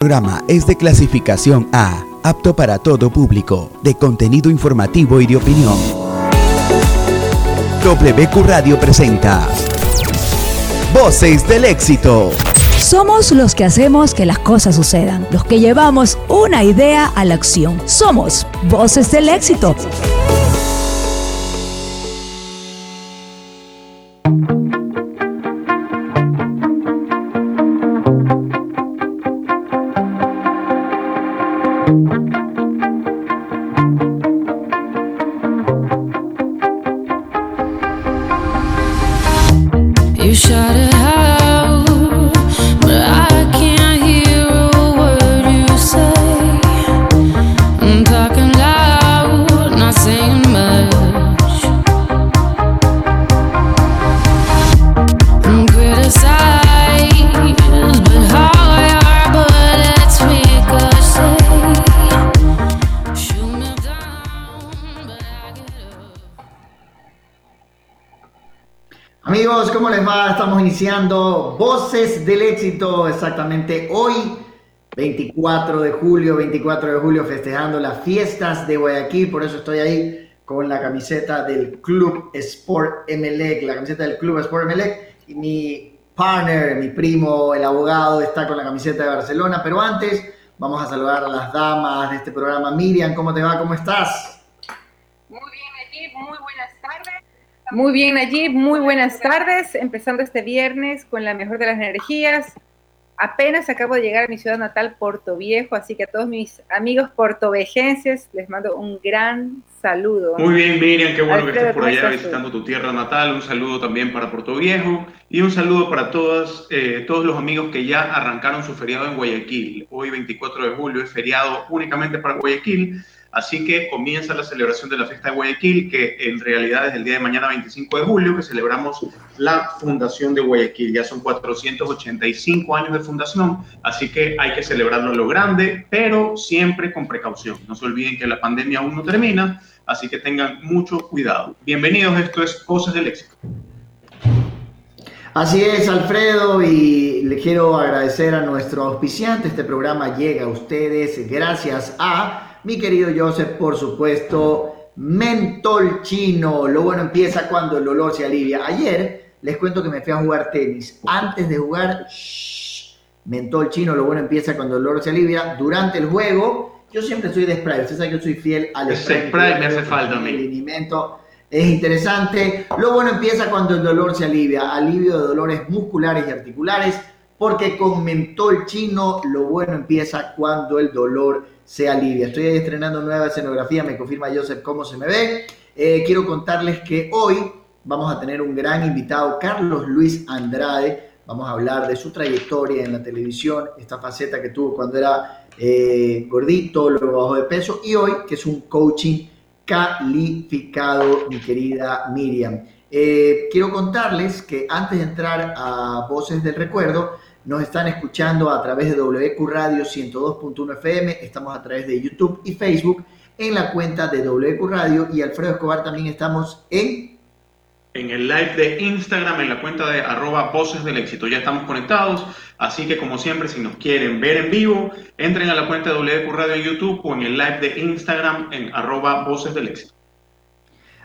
programa es de clasificación A, apto para todo público, de contenido informativo y de opinión. WQ Radio presenta Voces del éxito. Somos los que hacemos que las cosas sucedan, los que llevamos una idea a la acción. Somos Voces del éxito. Voces del Éxito, exactamente hoy, 24 de julio, 24 de julio, festejando las fiestas de Guayaquil, por eso estoy ahí con la camiseta del Club Sport Emelec, la camiseta del Club Sport Emelec, y mi partner, mi primo, el abogado, está con la camiseta de Barcelona, pero antes vamos a saludar a las damas de este programa. Miriam, ¿cómo te va? ¿Cómo estás? Muy bien, allí, muy buenas tardes. Empezando este viernes con la mejor de las energías. Apenas acabo de llegar a mi ciudad natal, Puerto Viejo, así que a todos mis amigos portovejenses les mando un gran saludo. Muy bien, Miriam, qué bueno que estés por allá visitando tu tierra natal. Un saludo también para Puerto Viejo y un saludo para todos, eh, todos los amigos que ya arrancaron su feriado en Guayaquil. Hoy, 24 de julio, es feriado únicamente para Guayaquil Así que comienza la celebración de la fiesta de Guayaquil, que en realidad es el día de mañana 25 de julio, que celebramos la fundación de Guayaquil. Ya son 485 años de fundación, así que hay que celebrarlo a lo grande, pero siempre con precaución. No se olviden que la pandemia aún no termina, así que tengan mucho cuidado. Bienvenidos, esto es Cosas del Éxito. Así es, Alfredo, y le quiero agradecer a nuestro auspiciante. Este programa llega a ustedes gracias a mi querido Joseph, por supuesto, mentol chino. Lo bueno empieza cuando el dolor se alivia. Ayer les cuento que me fui a jugar tenis. Antes de jugar, shh, mentol chino, lo bueno empieza cuando el dolor se alivia. Durante el juego, yo siempre soy de spray. Usted sabe que yo soy fiel al spray. spray me hace falta a mí. El es interesante. Lo bueno empieza cuando el dolor se alivia. Alivio de dolores musculares y articulares. Porque con mentol chino, lo bueno empieza cuando el dolor se alivia. Estoy ahí estrenando nueva escenografía, me confirma Joseph cómo se me ve. Eh, quiero contarles que hoy vamos a tener un gran invitado, Carlos Luis Andrade. Vamos a hablar de su trayectoria en la televisión, esta faceta que tuvo cuando era eh, gordito, luego bajó de peso y hoy que es un coaching calificado, mi querida Miriam. Eh, quiero contarles que antes de entrar a Voces del Recuerdo, nos están escuchando a través de WQ Radio 102.1 FM, estamos a través de YouTube y Facebook en la cuenta de WQ Radio y Alfredo Escobar también estamos en... En el live de Instagram, en la cuenta de arroba voces del éxito. Ya estamos conectados, así que como siempre, si nos quieren ver en vivo, entren a la cuenta de WQ Radio en YouTube o en el live de Instagram en arroba voces del éxito.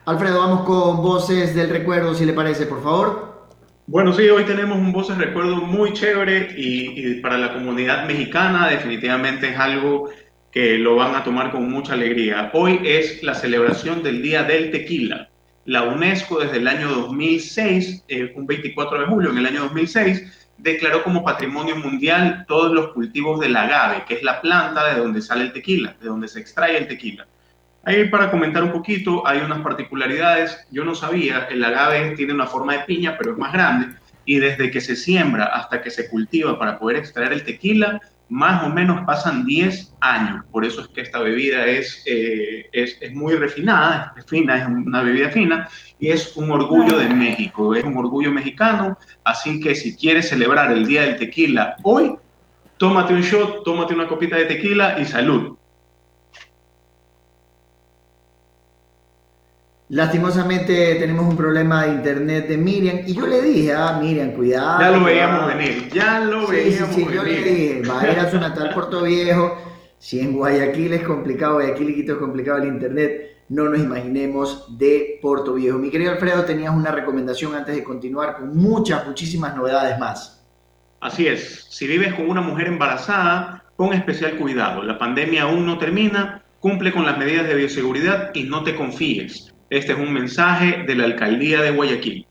Alfredo, vamos con voces del recuerdo, si le parece, por favor. Bueno, sí, hoy tenemos un Voces Recuerdo muy chévere y, para la comunidad mexicana definitivamente es algo que lo van a tomar con mucha alegría. Hoy es la celebración del Día del Tequila. La UNESCO desde el año 2006, eh, un 24 de julio en el año 2006, declaró como patrimonio mundial todos los cultivos del agave, que es la planta de donde sale el tequila, de donde se extrae el tequila. Ahí para comentar un poquito, hay unas particularidades. Yo no sabía, el agave tiene una forma de piña, pero es más grande. Y desde que se siembra hasta que se cultiva para poder extraer el tequila, más o menos pasan 10 años. Por eso es que esta bebida es, eh, es, es, muy refinada, es fina, es una bebida fina y es un orgullo de México, es un orgullo mexicano. Así que si quieres celebrar el Día del Tequila hoy, tómate un shot, tómate una copita de tequila y salud. Lastimosamente tenemos un problema de internet de Miriam y yo le dije a Miriam, cuidado. Ya lo veíamos venir, ya lo veíamos venir. Yo le dije, va a ir a su natal Puerto Viejo, si en Guayaquil es complicado, Guayaquil y Quito es complicado el internet, no nos imaginemos de Puerto Viejo. Mi querido Alfredo, tenías una recomendación antes de continuar con muchas, muchísimas novedades más. Así es, si vives con una mujer embarazada, con especial cuidado. La pandemia aún no termina, cumple con las medidas de bioseguridad y no te confíes. Este es un mensaje de la alcaldía de Guayaquil.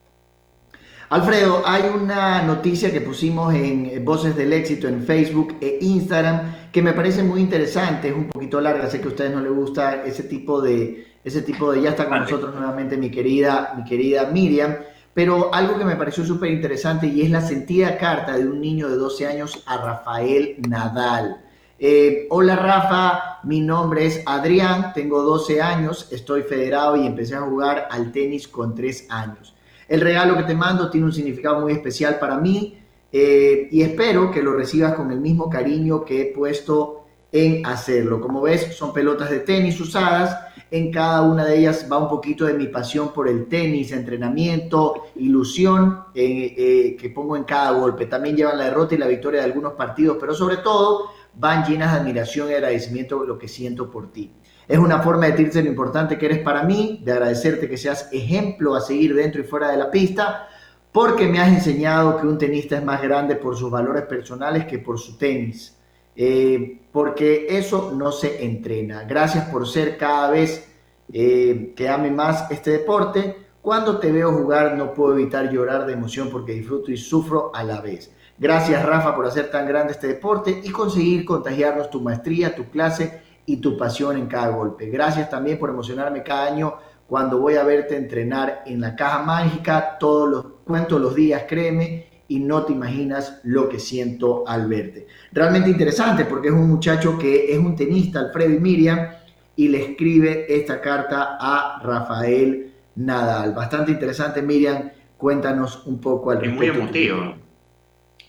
Alfredo, hay una noticia que pusimos en Voces del Éxito en Facebook e Instagram que me parece muy interesante, es un poquito larga, sé que a ustedes no les gusta ese tipo de, ese tipo de, ya está con nosotros nuevamente mi querida, mi querida Miriam, pero algo que me pareció súper interesante y es la sentida carta de un niño de 12 años a Rafael Nadal. Eh, hola Rafa, mi nombre es Adrián, tengo 12 años, estoy federado y empecé a jugar al tenis con 3 años. El regalo que te mando tiene un significado muy especial para mí eh, y espero que lo recibas con el mismo cariño que he puesto en hacerlo. Como ves, son pelotas de tenis usadas. En cada una de ellas va un poquito de mi pasión por el tenis, entrenamiento, ilusión eh, que pongo en cada golpe. También llevan la derrota y la victoria de algunos partidos, pero sobre todo van llenas de admiración y agradecimiento lo que siento por ti. Es una forma de decirte lo importante que eres para mí, de agradecerte que seas ejemplo a seguir dentro y fuera de la pista, porque me has enseñado que un tenista es más grande por sus valores personales que por su tenis. Eh, porque eso no se entrena. Gracias por ser cada vez eh, que ame más este deporte. Cuando te veo jugar no puedo evitar llorar de emoción porque disfruto y sufro a la vez. Gracias Rafa por hacer tan grande este deporte y conseguir contagiarnos tu maestría, tu clase y tu pasión en cada golpe. Gracias también por emocionarme cada año cuando voy a verte entrenar en la caja mágica. Todos los cuentos los días, créeme, y no te imaginas lo que siento al verte. Realmente interesante porque es un muchacho que es un tenista, Alfredo y Miriam, y le escribe esta carta a Rafael Nadal. Bastante interesante, Miriam. Cuéntanos un poco al respecto. Es muy emotivo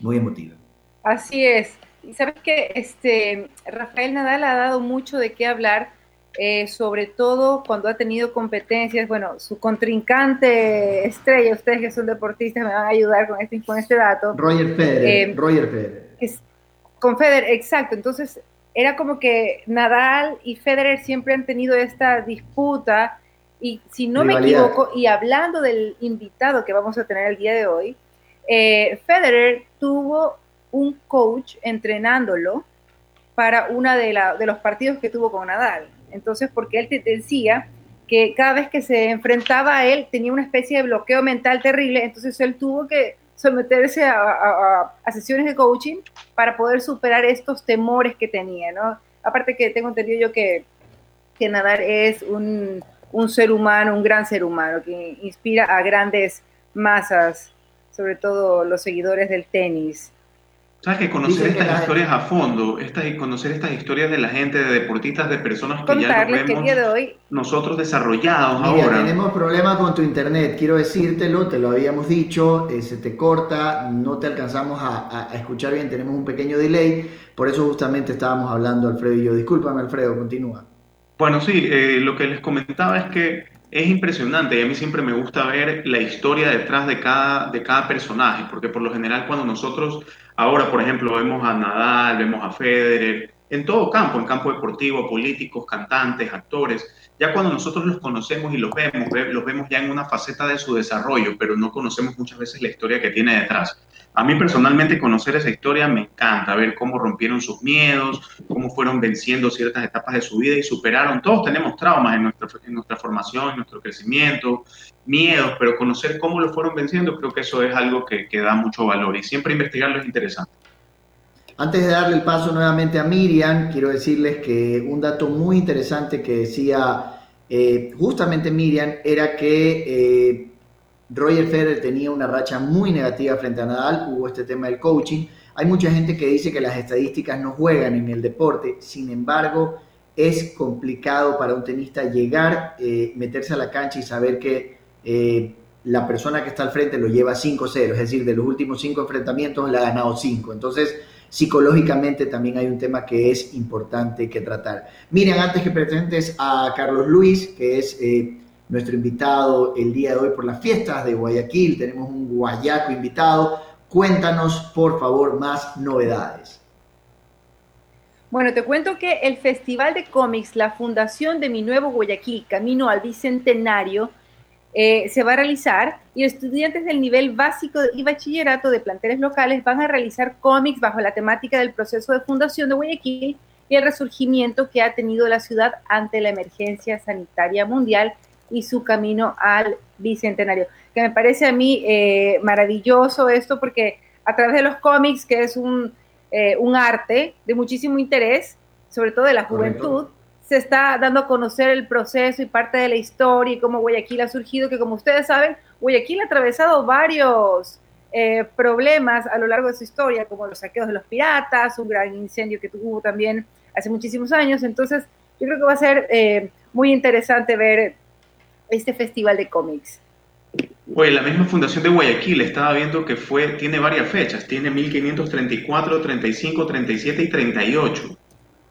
muy emotiva. Así es. Y sabes que este, Rafael Nadal ha dado mucho de qué hablar, eh, sobre todo cuando ha tenido competencias. Bueno, su contrincante estrella, ustedes que son deportistas me van a ayudar con este, con este dato. Roger Federer. Eh, Roger Federer. con Federer, exacto. Entonces, era como que Nadal y Federer siempre han tenido esta disputa. Y si no me equivoco, y hablando del invitado que vamos a tener el día de hoy, eh, Federer tuvo un coach entrenándolo para uno de, los partidos que tuvo con Nadal. Entonces, porque él te decía que cada vez que se enfrentaba a él tenía una especie de bloqueo mental terrible, entonces él tuvo que someterse a, sesiones de coaching para poder superar estos temores que tenía. Aparte que tengo entendido yo que, que Nadal es un ser humano, un gran ser humano, que inspira a grandes masas sobre todo los seguidores del tenis. Sabes que conocer estas historias a fondo, conocer estas historias de la gente, de deportistas, de personas que ya lo vemos de hoy, nosotros desarrollados ahora. Tenemos problemas con tu internet, quiero decírtelo, te lo habíamos dicho, eh, se te corta, no te alcanzamos a, escuchar bien, tenemos un pequeño delay, por eso justamente estábamos hablando Alfredo y yo. Discúlpame Alfredo, continúa. Bueno, sí, eh, lo que les comentaba es que es impresionante y a mí siempre me gusta ver la historia detrás de cada, de cada personaje, porque por lo general cuando nosotros ahora, por ejemplo, vemos a Nadal, vemos a Federer, en todo campo, en campo deportivo, políticos, cantantes, actores, ya cuando nosotros los conocemos y los vemos, los vemos ya en una faceta de su desarrollo, pero no conocemos muchas veces la historia que tiene detrás. A mí personalmente conocer esa historia me encanta, ver cómo rompieron sus miedos, cómo fueron venciendo ciertas etapas de su vida y superaron. Todos tenemos traumas en nuestra, en nuestra formación, en nuestro crecimiento, miedos, pero conocer cómo lo fueron venciendo creo que eso es algo que, que da mucho valor y siempre investigarlo es interesante. Antes de darle el paso nuevamente a Miriam, quiero decirles que un dato muy interesante que decía eh, justamente Miriam era que eh, Roger Federer tenía una racha muy negativa frente a Nadal, hubo este tema del coaching. Hay mucha gente que dice que las estadísticas no juegan en el deporte, sin embargo, es complicado para un tenista llegar, eh, meterse a la cancha y saber que eh, la persona que está al frente lo lleva 5-0, es decir, de los últimos 5 enfrentamientos le ha ganado 5. Entonces, psicológicamente también hay un tema que es importante que tratar. Miren, antes que presentes a Carlos Luis, que es... Eh, nuestro invitado el día de hoy por las fiestas de Guayaquil. Tenemos un guayaco invitado. Cuéntanos, por favor, más novedades. Bueno, te cuento que el Festival de Cómics, la fundación de mi nuevo Guayaquil, Camino al Bicentenario, eh, se va a realizar y estudiantes del nivel básico y bachillerato de planteles locales van a realizar cómics bajo la temática del proceso de fundación de Guayaquil y el resurgimiento que ha tenido la ciudad ante la emergencia sanitaria mundial y su camino al bicentenario. Que me parece a mí eh, maravilloso esto porque a través de los cómics, que es un, eh, un arte de muchísimo interés, sobre todo de la juventud, se está dando a conocer el proceso y parte de la historia y cómo Guayaquil ha surgido, que como ustedes saben, Guayaquil ha atravesado varios eh, problemas a lo largo de su historia, como los saqueos de los piratas, un gran incendio que tuvo también hace muchísimos años. Entonces, yo creo que va a ser eh, muy interesante ver este festival de cómics. Pues la misma fundación de Guayaquil estaba viendo que fue, tiene varias fechas, tiene 1534, 35, 37 y 38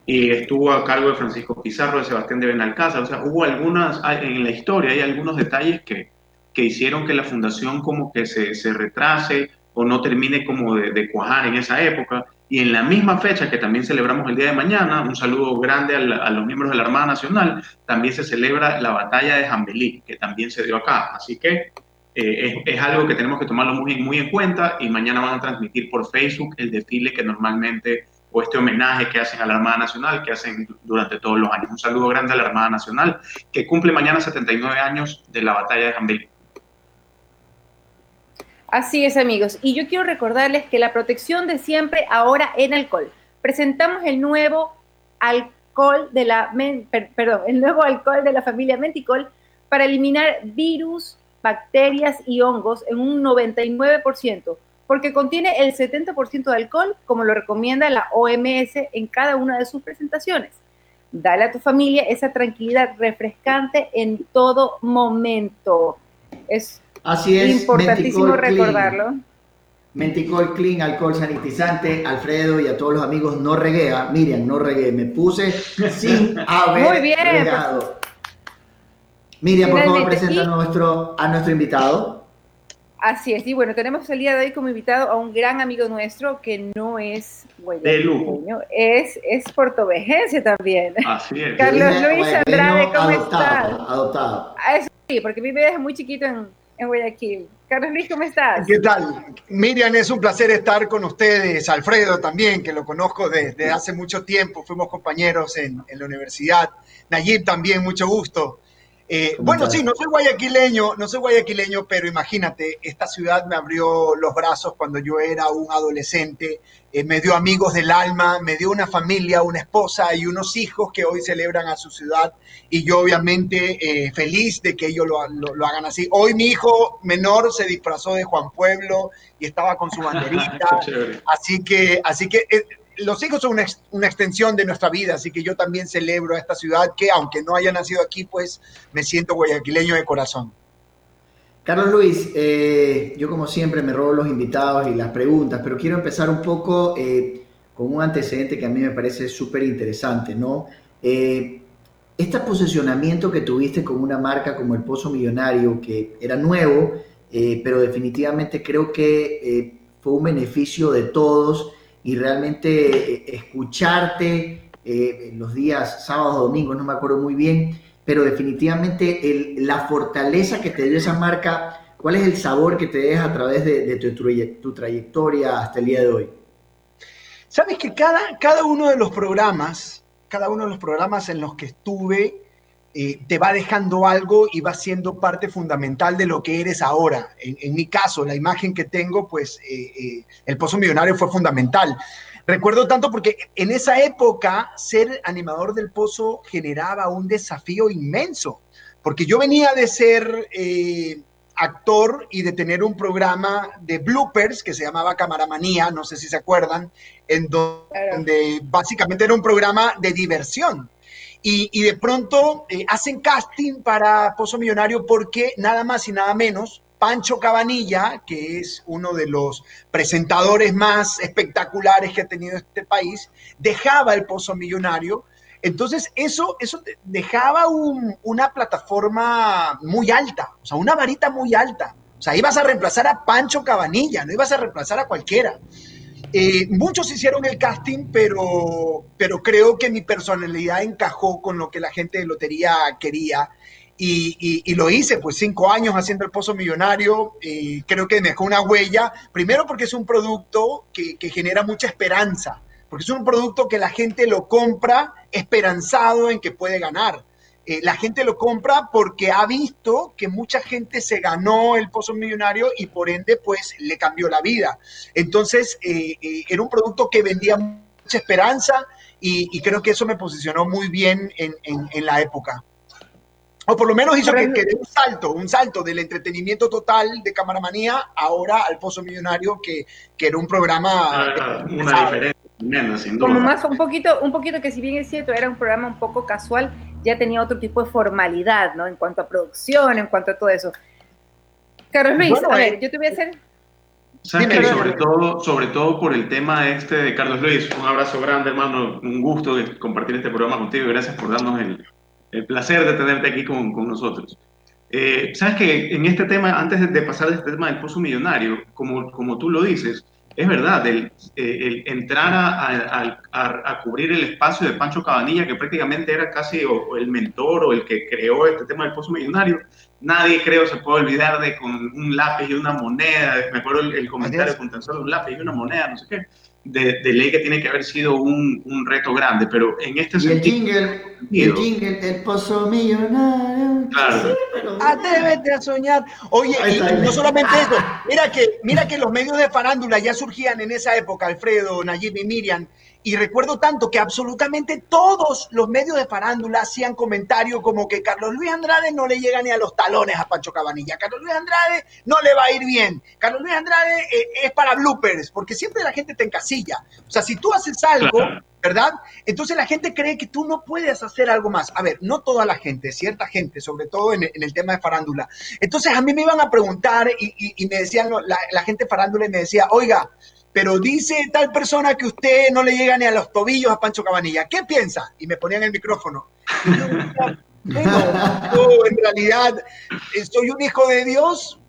y estuvo a cargo de Francisco Pizarro, de Sebastián de Benalcázar. O sea, hubo algunas, en la historia hay algunos detalles que, que hicieron que la fundación como que se, se retrase o no termine como de, de, cuajar en esa época. Y en la misma fecha que también celebramos el día de mañana, un saludo grande a, los miembros de la Armada Nacional, también se celebra la batalla de Jambelí, que también se dio acá. Así que eh, es, es, algo que tenemos que tomarlo muy, muy en cuenta y mañana van a transmitir por Facebook el desfile que normalmente o este homenaje que hacen a la Armada Nacional, que hacen durante todos los años. Un saludo grande a la Armada Nacional, que cumple mañana 79 años de la batalla de Jambelí. Así es, amigos. Y yo quiero recordarles que la protección de siempre ahora en alcohol. Presentamos el nuevo alcohol de la, perdón, el nuevo alcohol de la familia Menticol para eliminar virus, bacterias y hongos en un 99% porque contiene el 70% de alcohol, como lo recomienda la OMS en cada una de sus presentaciones. Dale a tu familia esa tranquilidad refrescante en todo momento. Es, Así es importantísimo recordarlo. Menticol Clean, alcohol sanitizante, Alfredo y a todos los amigos, no reguea. Miriam, no regué, me puse sin haber Muy bien, regado. Miriam, por favor, presenta a nuestro, a nuestro invitado. Así es, y bueno, tenemos el día de hoy como invitado a un gran amigo nuestro que no es guayaquileño, es, es portovejense también. Así es. Carlos Luis Andrade, ¿cómo adoptado, estás? Adoptado. Ah, eso sí, porque mi bebé es muy chiquito en, en Guayaquil. Carlos Luis, ¿cómo estás? ¿Qué tal? Miriam, es un placer estar con ustedes. Alfredo también, que lo conozco desde hace mucho tiempo, fuimos compañeros en, en la universidad. Nayib también, mucho gusto. Eh, bueno, sí, no soy guayaquileño, no soy guayaquileño, pero imagínate, esta ciudad me abrió los brazos cuando yo era un adolescente, eh, me dio amigos del alma, me dio una familia, una esposa y unos hijos que hoy celebran a su ciudad y yo obviamente eh, feliz de que ellos lo, lo, lo, hagan así. Hoy mi hijo menor se disfrazó de Juan Pueblo y estaba con su banderita, así que, así que los hijos son una, extensión de nuestra vida, así que yo también celebro a esta ciudad que, aunque no haya nacido aquí, pues me siento guayaquileño de corazón. Carlos Luis, eh, yo como siempre me robo los invitados y las preguntas, pero quiero empezar un poco eh, con un antecedente que a mí me parece súper interesante, ¿no? Eh, este posicionamiento que tuviste con una marca como el Pozo Millonario, que era nuevo, pero definitivamente creo que fue un beneficio de todos y realmente eh, escucharte eh, los días sábados, domingos, no me acuerdo muy bien, pero definitivamente la fortaleza que te dio esa marca, ¿cuál es el sabor que te deja a través de, de tu, tu, trayectoria hasta el día de hoy? Sabes que cada, cada uno de los programas, cada uno de los programas en los que estuve, eh, te va dejando algo y va siendo parte fundamental de lo que eres ahora. En, en mi caso, la imagen que tengo, pues eh, eh, el Pozo Millonario fue fundamental. Recuerdo tanto porque en esa época ser animador del Pozo generaba un desafío inmenso, porque yo venía de ser actor y de tener un programa de bloopers que se llamaba Camaramanía, no sé si se acuerdan, en donde básicamente era un programa de diversión. Y, de pronto eh, hacen casting para Pozo Millonario porque nada más y nada menos, Pancho Cabanilla, que es uno de los presentadores más espectaculares que ha tenido este país, dejaba el Pozo Millonario Entonces, eso, eso dejaba una plataforma muy alta, o sea, una varita muy alta. O sea, ibas a reemplazar a Pancho Cabanilla, no ibas a reemplazar a cualquiera. Eh, muchos hicieron el casting, pero, pero creo que mi personalidad encajó con lo que la gente de lotería quería. Y, lo hice, pues cinco años haciendo el Pozo Millonario, y creo que dejó una huella, primero porque es un producto que, que, genera mucha esperanza, porque es un producto que la gente lo compra esperanzado en que puede ganar. Eh, la gente lo compra porque ha visto que mucha gente se ganó el pozo millonario y por ende pues le cambió la vida. Entonces eh, eh, era un producto que vendía mucha esperanza y, creo que eso me posicionó muy bien en, la época. O por lo menos hizo que, que un salto, un salto del entretenimiento total de Camaramanía ahora al Pozo Millonario, que, que era un programa... Ah, una diferencia sin duda. Como más un poquito, un poquito que si bien es cierto, era un programa un poco casual, ya tenía otro tipo de formalidad, ¿no? En cuanto a producción, en cuanto a todo eso. Carlos Luis, a ver, eh, yo te voy a hacer... ¿Sabes que sobre todo, sobre todo por el tema este de Carlos Luis, un abrazo grande, hermano, un gusto compartir este programa contigo y gracias por darnos el, el placer de tenerte aquí con, con nosotros. Eh, Sabes que en este tema, antes de, pasar de este tema del pozo millonario, como, como tú lo dices, es verdad, el, eh, entrar a, a, cubrir el espacio de Pancho Cabanilla, que prácticamente era casi el mentor o el que creó este tema del pozo millonario, nadie creo se puede olvidar de con un lápiz y una moneda, me acuerdo el, comentario con tan solo un lápiz y una moneda, no sé qué, de, ley que tiene que haber sido un, un reto grande, pero en este sentido... El jingle, y el jingle del pozo millonario. Claro. Atrévete a soñar. Oye, no solamente eso, mira que, mira que los medios de farándula ya surgían en esa época, Alfredo, Nayib y Miriam, y recuerdo tanto que absolutamente todos los medios de farándula hacían comentarios como que Carlos Luis Andrade no le llega ni a los talones a Pancho Cabanilla. Carlos Luis Andrade no le va a ir bien. Carlos Luis Andrade eh, es para bloopers, porque siempre la gente te encasilla. O sea, si tú haces algo, ¿verdad? Entonces la gente cree que tú no puedes hacer algo más. A ver, no toda la gente, cierta gente, sobre todo en, el tema de farándula. Entonces a mí me iban a preguntar y, me decían, la, la gente farándula y me decía, oiga, pero dice tal persona que usted no le llega ni a los tobillos a Pancho Cabanilla. ¿Qué piensa? Y me ponían el micrófono. yo, en realidad eh, soy un hijo de Dios,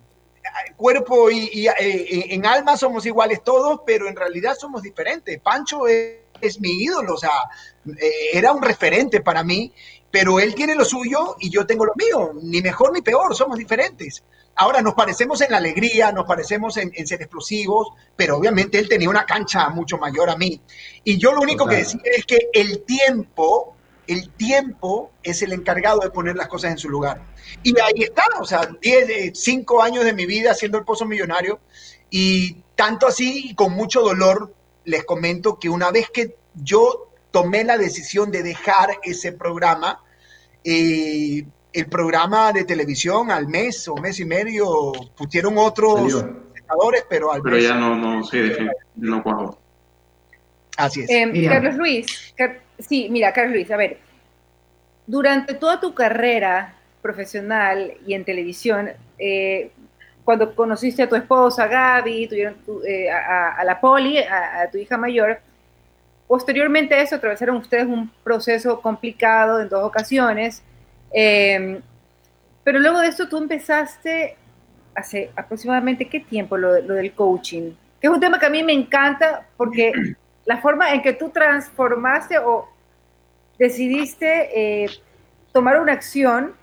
cuerpo y, eh, en alma somos iguales todos, pero en realidad somos diferentes. Pancho es, mi ídolo, o sea, eh, era un referente para mí, pero él tiene lo suyo y yo tengo lo mío, ni mejor ni peor, somos diferentes. Ahora nos parecemos en la alegría, nos parecemos en, ser explosivos, pero obviamente él tenía una cancha mucho mayor a mí. Y yo lo único que decía es que el tiempo, el tiempo es el encargado de poner las cosas en su lugar. Y ahí está, o sea, 10, 5 años de mi vida haciendo el Pozo Millonario y tanto así, y con mucho dolor, les comento que una vez que yo tomé la decisión de dejar ese programa, eh, el programa de televisión al mes o mes y medio pusieron otros espectadores, pero al Pero ya no, no, sí, no cuajó. Así es. Em, Carlos Luis, sí, mira, Carlos Luis, a ver, durante toda tu carrera profesional y en televisión, eh, cuando conociste a tu esposa Gaby, tuvieron eh, a, la Poli, a, tu hija mayor, posteriormente a eso atravesaron ustedes un proceso complicado en dos ocasiones, Em, pero luego de esto tú empezaste hace aproximadamente qué tiempo lo, del coaching, que es un tema que a mí me encanta porque la forma en que tú transformaste o decidiste eh, tomar una acción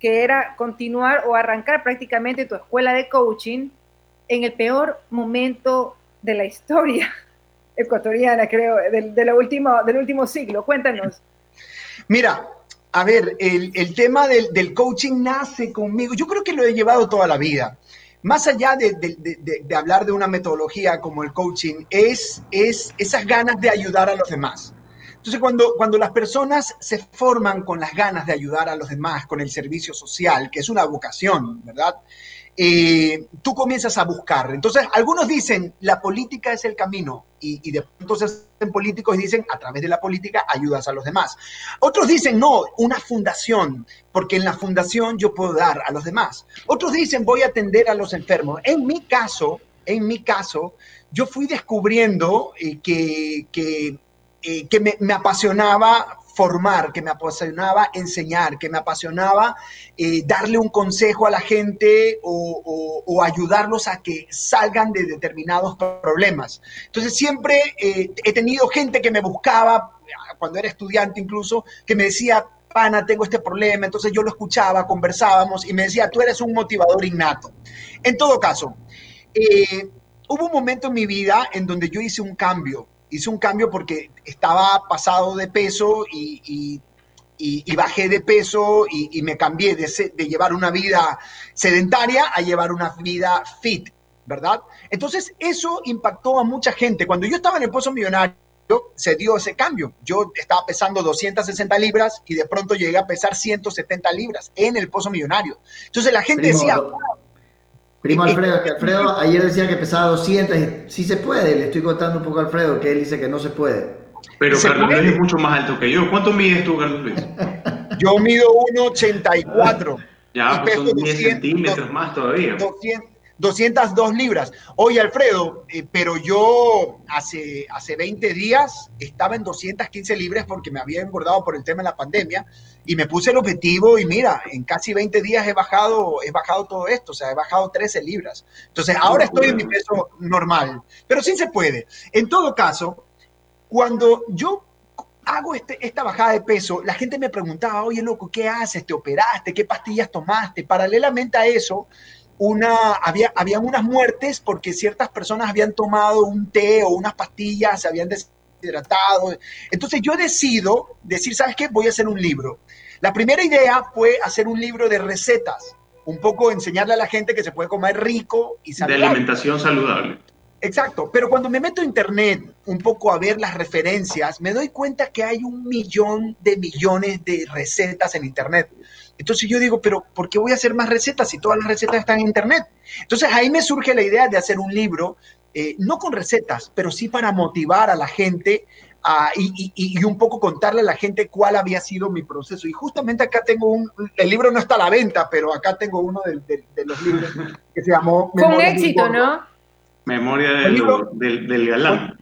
que era continuar o arrancar prácticamente tu escuela de coaching en el peor momento de la historia ecuatoriana, creo, del, de último, del último siglo. Cuéntanos. Mira, a ver, el, tema del, coaching nace conmigo. Yo creo que lo he llevado toda la vida. Más allá de, hablar de una metodología como el coaching, es, es esas ganas de ayudar a los demás. Entonces, cuando, cuando las personas se forman con las ganas de ayudar a los demás, con el servicio social, que es una vocación, ¿verdad? Tú comienzas a buscar. Entonces, algunos dicen, la política es el camino, y, y de pronto se hacen políticos y dicen, a través de la política ayudas a los demás. Otros dicen, no, una fundación, porque en la fundación yo puedo dar a los demás. Otros dicen, voy a atender a los enfermos. En mi caso, en mi caso, yo fui descubriendo eh, que, que, eh, que me apasionaba formar, que me apasionaba enseñar, que me apasionaba eh, darle un consejo a la gente o, ayudarlos a que salgan de determinados problemas. Entonces siempre eh, he tenido gente que me buscaba, cuando era estudiante incluso, que me decía, pana, tengo este problema, entonces yo lo escuchaba, conversábamos y me decía, tú eres un motivador innato. En todo caso, eh, hubo un momento en mi vida en donde yo hice un cambio hice un cambio porque estaba pasado de peso y, bajé de peso y, me cambié de, de, llevar una vida sedentaria a llevar una vida fit, ¿verdad? Entonces eso impactó a mucha gente. Cuando yo estaba en el Pozo Millonario, se dio ese cambio. Yo estaba pesando 260 libras y de pronto llegué a pesar 170 libras en el Pozo Millonario. Entonces la gente decía, Primo Alfredo, que Alfredo ayer decía que pesaba 200 y sí se puede. Le estoy contando un poco a Alfredo que él dice que no se puede. Pero Carlos Luis es mucho más alto que yo. ¿Cuánto mides tú, Carlos Luis? Yo mido 1,84. Ya, pues son 10 centímetros más todavía. 202 libras. Oye, Alfredo, eh, pero yo hace, hace 20 días estaba en 215 libras porque me había engordado por el tema de la pandemia y me puse el objetivo y mira, en casi 20 días he bajado, he bajado todo esto, o sea, he bajado 13 libras. Entonces, ahora estoy en mi peso normal, pero sí se puede. En todo caso, cuando yo hago este, esta bajada de peso, la gente me preguntaba, oye, loco, ¿qué haces? ¿Te operaste? ¿Qué pastillas tomaste? Paralelamente a eso, una, había, habían unas muertes porque ciertas personas habían tomado un té o unas pastillas, se habían deshidratado. Entonces yo decido decir, ¿sabes qué? Voy a hacer un libro. La primera idea fue hacer un libro de recetas, un poco enseñarle a la gente que se puede comer rico y saludable. De alimentación saludable. Exacto, pero cuando me meto a internet un poco a ver las referencias, me doy cuenta que hay un millón de millones de recetas en internet. Entonces yo digo, pero ¿por qué voy a hacer más recetas si todas las recetas están en Internet? Entonces ahí me surge la idea de hacer un libro, eh, no con recetas, pero sí para motivar a la gente y, un poco contarle a la gente cuál había sido mi proceso. Y justamente acá tengo un, el libro no está a la venta, pero acá tengo uno de, los libros que se llamó... Con éxito, ¿no? Memoria del, del, galán.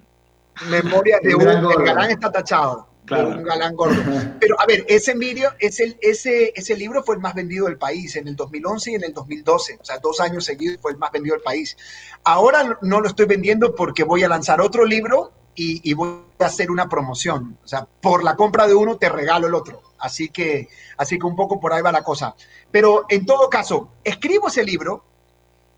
Memoria de un... El galán está tachado un galán gordo. Pero a ver, ese, video, ese, ese, ese libro fue el más vendido del país en el 2011 y en el 2012. O sea, dos años seguidos fue el más vendido del país. Ahora no lo estoy vendiendo porque voy a lanzar otro libro y, voy a hacer una promoción. O sea, por la compra de uno te regalo el otro. Así que, así que un poco por ahí va la cosa. Pero en todo caso, escribo ese libro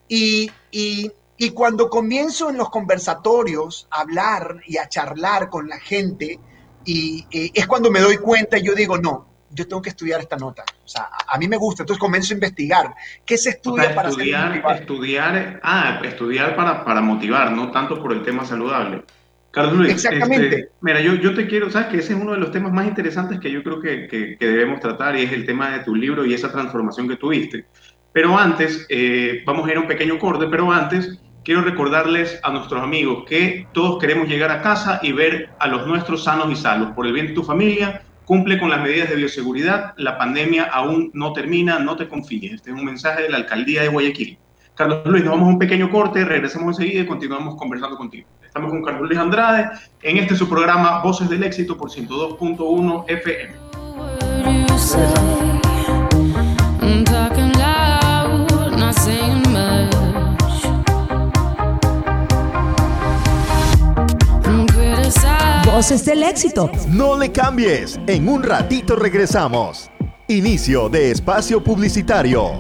y, y, y cuando comienzo en los conversatorios a hablar y a charlar con la gente, y es cuando me doy cuenta y yo digo, no, yo tengo que estudiar esta nota. O sea, a mí me gusta, entonces comienzo a investigar. ¿Qué se estudia para estudiar, estudiar, ah, estudiar para, para motivar, no tanto por el tema saludable. Carlos Luis, Exactamente. Este, mira, yo, yo te quiero, sabes que ese es uno de los temas más interesantes que yo creo que, que, debemos tratar y es el tema de tu libro y esa transformación que tuviste. Pero antes, eh, vamos a ir a un pequeño corte, pero antes quiero recordarles a nuestros amigos que todos queremos llegar a casa y ver a los nuestros sanos y salvos. Por el bien de tu familia, cumple con las medidas de bioseguridad. La pandemia aún no termina, no te confíes. Este es un mensaje de la alcaldía de Guayaquil. Carlos Luis, nos vamos a un pequeño corte, regresamos enseguida y continuamos conversando contigo. Estamos con Carlos Luis Andrade en este su programa Voces del Éxito por 102.1 FM. Voces del éxito. No le cambies. En un ratito regresamos. Inicio de espacio publicitario.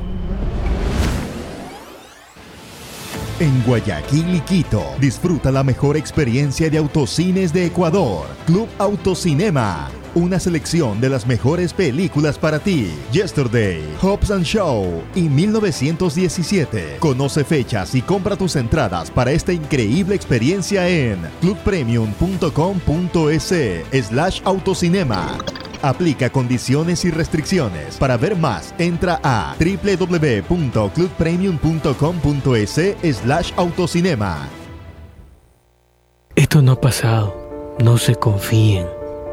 En Guayaquil y Quito, disfruta la mejor experiencia de autocines de Ecuador. Club Autocinema una selección de las mejores películas para ti. Yesterday, Hobbs and Show y 1917. Conoce fechas y compra tus entradas para esta increíble experiencia en clubpremium.com.es slash autocinema. Aplica condiciones y restricciones. Para ver más, entra a www.clubpremium.com.es slash autocinema. Esto no ha pasado. No se confíen.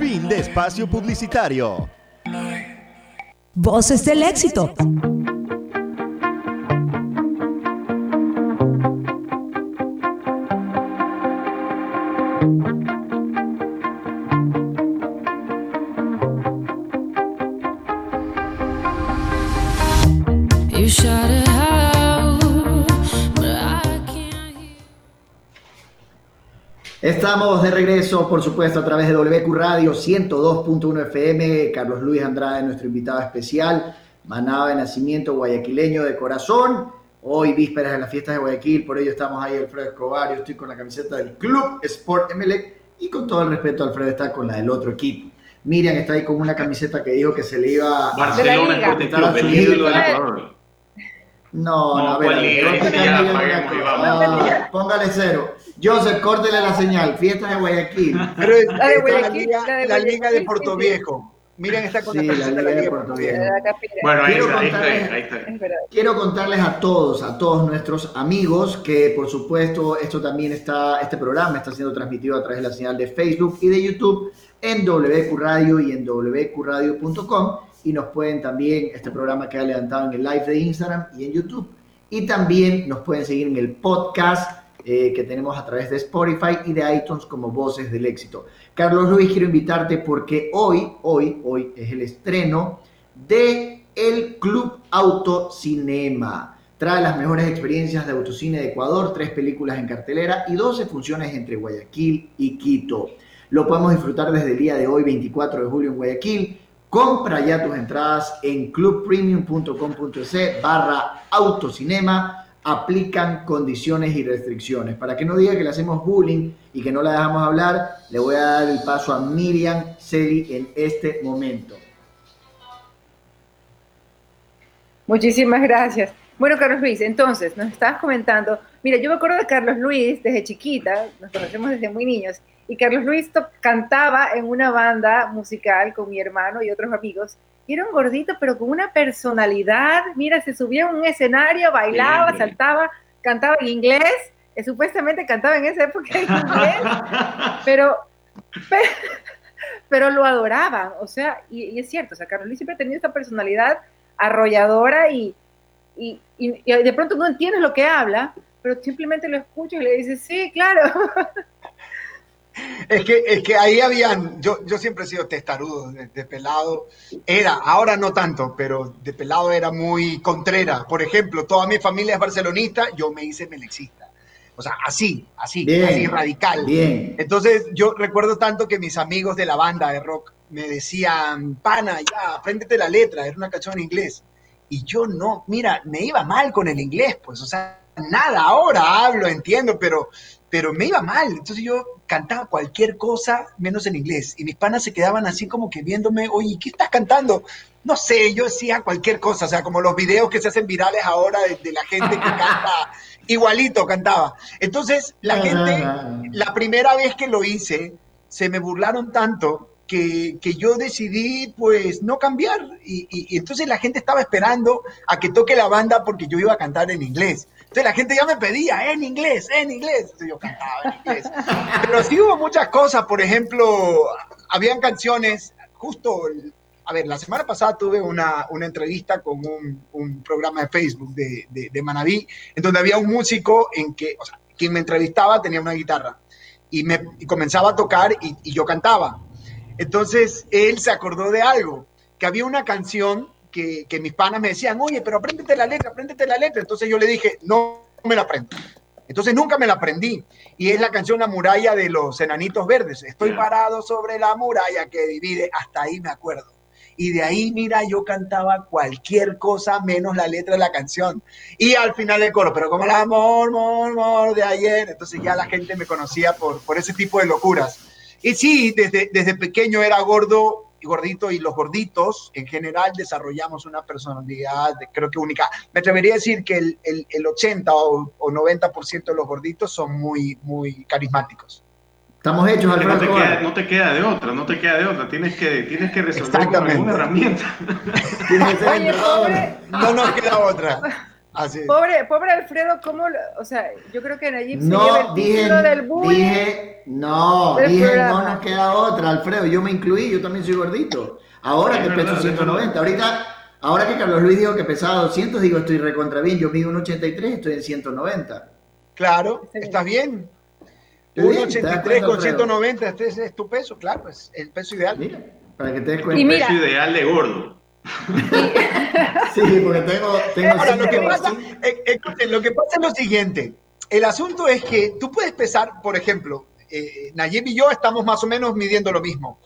Fin de espacio publicitario. Voces del éxito. Estamos de regreso, por supuesto, a través de WQ Radio 102.1 FM. Carlos Luis Andrade, nuestro invitado especial, manaba de nacimiento guayaquileño de corazón. Hoy, vísperas de las fiestas de Guayaquil, por ello estamos ahí, Alfredo Escobar. Yo estoy con la camiseta del Club Sport Emelec y con todo el respeto, Alfredo está con la del otro equipo. Miriam está ahí con una camiseta que dijo que se le iba a Barcelona Sporting Club, el ídolo del Ecuador. No, no, a ver, póngale cero. Joseph, córtele la señal. Fiesta de Guayaquil. Pero es, la, de Guayaquil, la, de la, Liga de Puerto Viejo. Miren, está con sí, la, Liga de, de Puerto Viejo. Bueno, ahí está, ahí está, ahí está. Quiero contarles a todos, a todos nuestros amigos, que por supuesto esto también está, este programa está siendo transmitido a través de la señal de Facebook y de YouTube en WQ Radio y en wqradio.com y nos pueden también, este programa queda levantado en el live de Instagram y en YouTube. Y también nos pueden seguir en el podcast eh, que tenemos a través de Spotify y de iTunes como Voces del Éxito. Carlos Luis, quiero invitarte porque hoy, hoy, hoy es el estreno de el Club Autocinema. Trae las mejores experiencias de autocine de Ecuador, tres películas en cartelera y 12 funciones entre Guayaquil y Quito. Lo podemos disfrutar desde el día de hoy, 24 de julio en Guayaquil Compra ya tus entradas en clubpremium.com.es barra autocinema. Aplican condiciones y restricciones. Para que no diga que le hacemos bullying y que no la dejamos hablar, le voy a dar el paso a Miriam Seri en este momento. Muchísimas gracias. Bueno, Carlos Luis, entonces, nos estabas comentando, mira, yo me acuerdo de Carlos Luis desde chiquita, nos conocemos desde muy niños, y Carlos Luis cantaba en una banda musical con mi hermano y otros amigos. Era un gordito, pero con una personalidad. Mira, se subía a un escenario, bailaba, saltaba, cantaba en inglés. Eh, supuestamente cantaba en esa época en inglés, pero, pero, lo adoraban. O sea, y, es cierto, o sea, Carlos Luis siempre ha tenido esta personalidad arrolladora y, y, y, de pronto no entiendes lo que habla, pero simplemente lo escuchas y le dices, sí, claro. Es que, es que ahí habían, yo, yo siempre he sido testarudo, de, pelado, era, ahora no tanto, pero de pelado era muy contrera. Por ejemplo, toda mi familia es barcelonista, yo me hice melexista. O sea, así, así, así radical. Bien. Entonces, yo recuerdo tanto que mis amigos de la banda de rock me decían, pana, ya, apréndete la letra, era una canción en inglés. Y yo no, mira, me iba mal con el inglés, pues, o sea, nada, ahora hablo, entiendo, pero pero me iba mal. Entonces yo cantaba cualquier cosa menos en inglés. Y mis panas se quedaban así como que viéndome, oye, ¿qué estás cantando? No sé, yo decía cualquier cosa, o sea, como los videos que se hacen virales ahora de, la gente que canta, igualito cantaba. Entonces la gente, la primera vez que lo hice, se me burlaron tanto que, que, yo decidí pues no cambiar y, y, entonces la gente estaba esperando a que toque la banda porque yo iba a cantar en inglés. Entonces la gente ya me pedía, en inglés, en inglés. Yo cantaba en inglés. Pero sí hubo muchas cosas, por ejemplo, habían canciones, justo, a ver, la semana pasada tuve una, una entrevista con un, un, programa de Facebook de, de, de, Manaví, en donde había un músico en que, o sea, quien me entrevistaba tenía una guitarra y, me, comenzaba a tocar y yo cantaba. Entonces él se acordó de algo, que había una canción que, mis panas me decían, oye, pero apréndete la letra, apréndete la letra. Entonces yo le dije, no me la aprendo. Entonces nunca me la aprendí. Y es la canción La muralla de los enanitos verdes. Estoy parado sobre la muralla que divide, hasta ahí me acuerdo. Y de ahí, mira, yo cantaba cualquier cosa menos la letra de la canción. Y al final del coro, pero como el amor, amor, amor de ayer. Entonces ya la gente me conocía por, por ese tipo de locuras. Y sí, desde, desde pequeño era gordo gordito y los gorditos en general desarrollamos una personalidad creo que única. Me atrevería a decir que el, el, 80 o, 90% de los gorditos son muy, muy carismáticos. Estamos hechos, no te, queda, no te queda de otra, no te queda de otra. Tienes que, tienes que resolver con alguna herramienta. Tienes que ser Oye, entrenador. pobre, No nos queda otra. Así es. pobre, pobre Alfredo, ¿cómo? lo- o sea, yo creo que Nayib se lleva No, el dije, título del bullying. dije, no, del dije, no nos queda otra, Alfredo, yo me incluí, yo también soy gordito. Ahora que peso es 190, ahorita, ahora que Carlos Luis dijo que pesaba 200, digo, estoy recontra bien, yo mido un 83, estoy en 190. Claro, ¿estás bien? Estoy bien, ¿te das 1,83 cuenta, con Alfredo? 190, este es, tu peso, claro, es el peso ideal. Mira, para que te des Y cuenta. mira- Peso ideal de gordo. Sí, porque tengo, tengo Ahora, lo que, pasa, eh, escuchen, lo que pasa es lo siguiente. El asunto es que tú puedes pesar, por ejemplo, eh, Nayib y yo estamos más o menos midiendo lo mismo.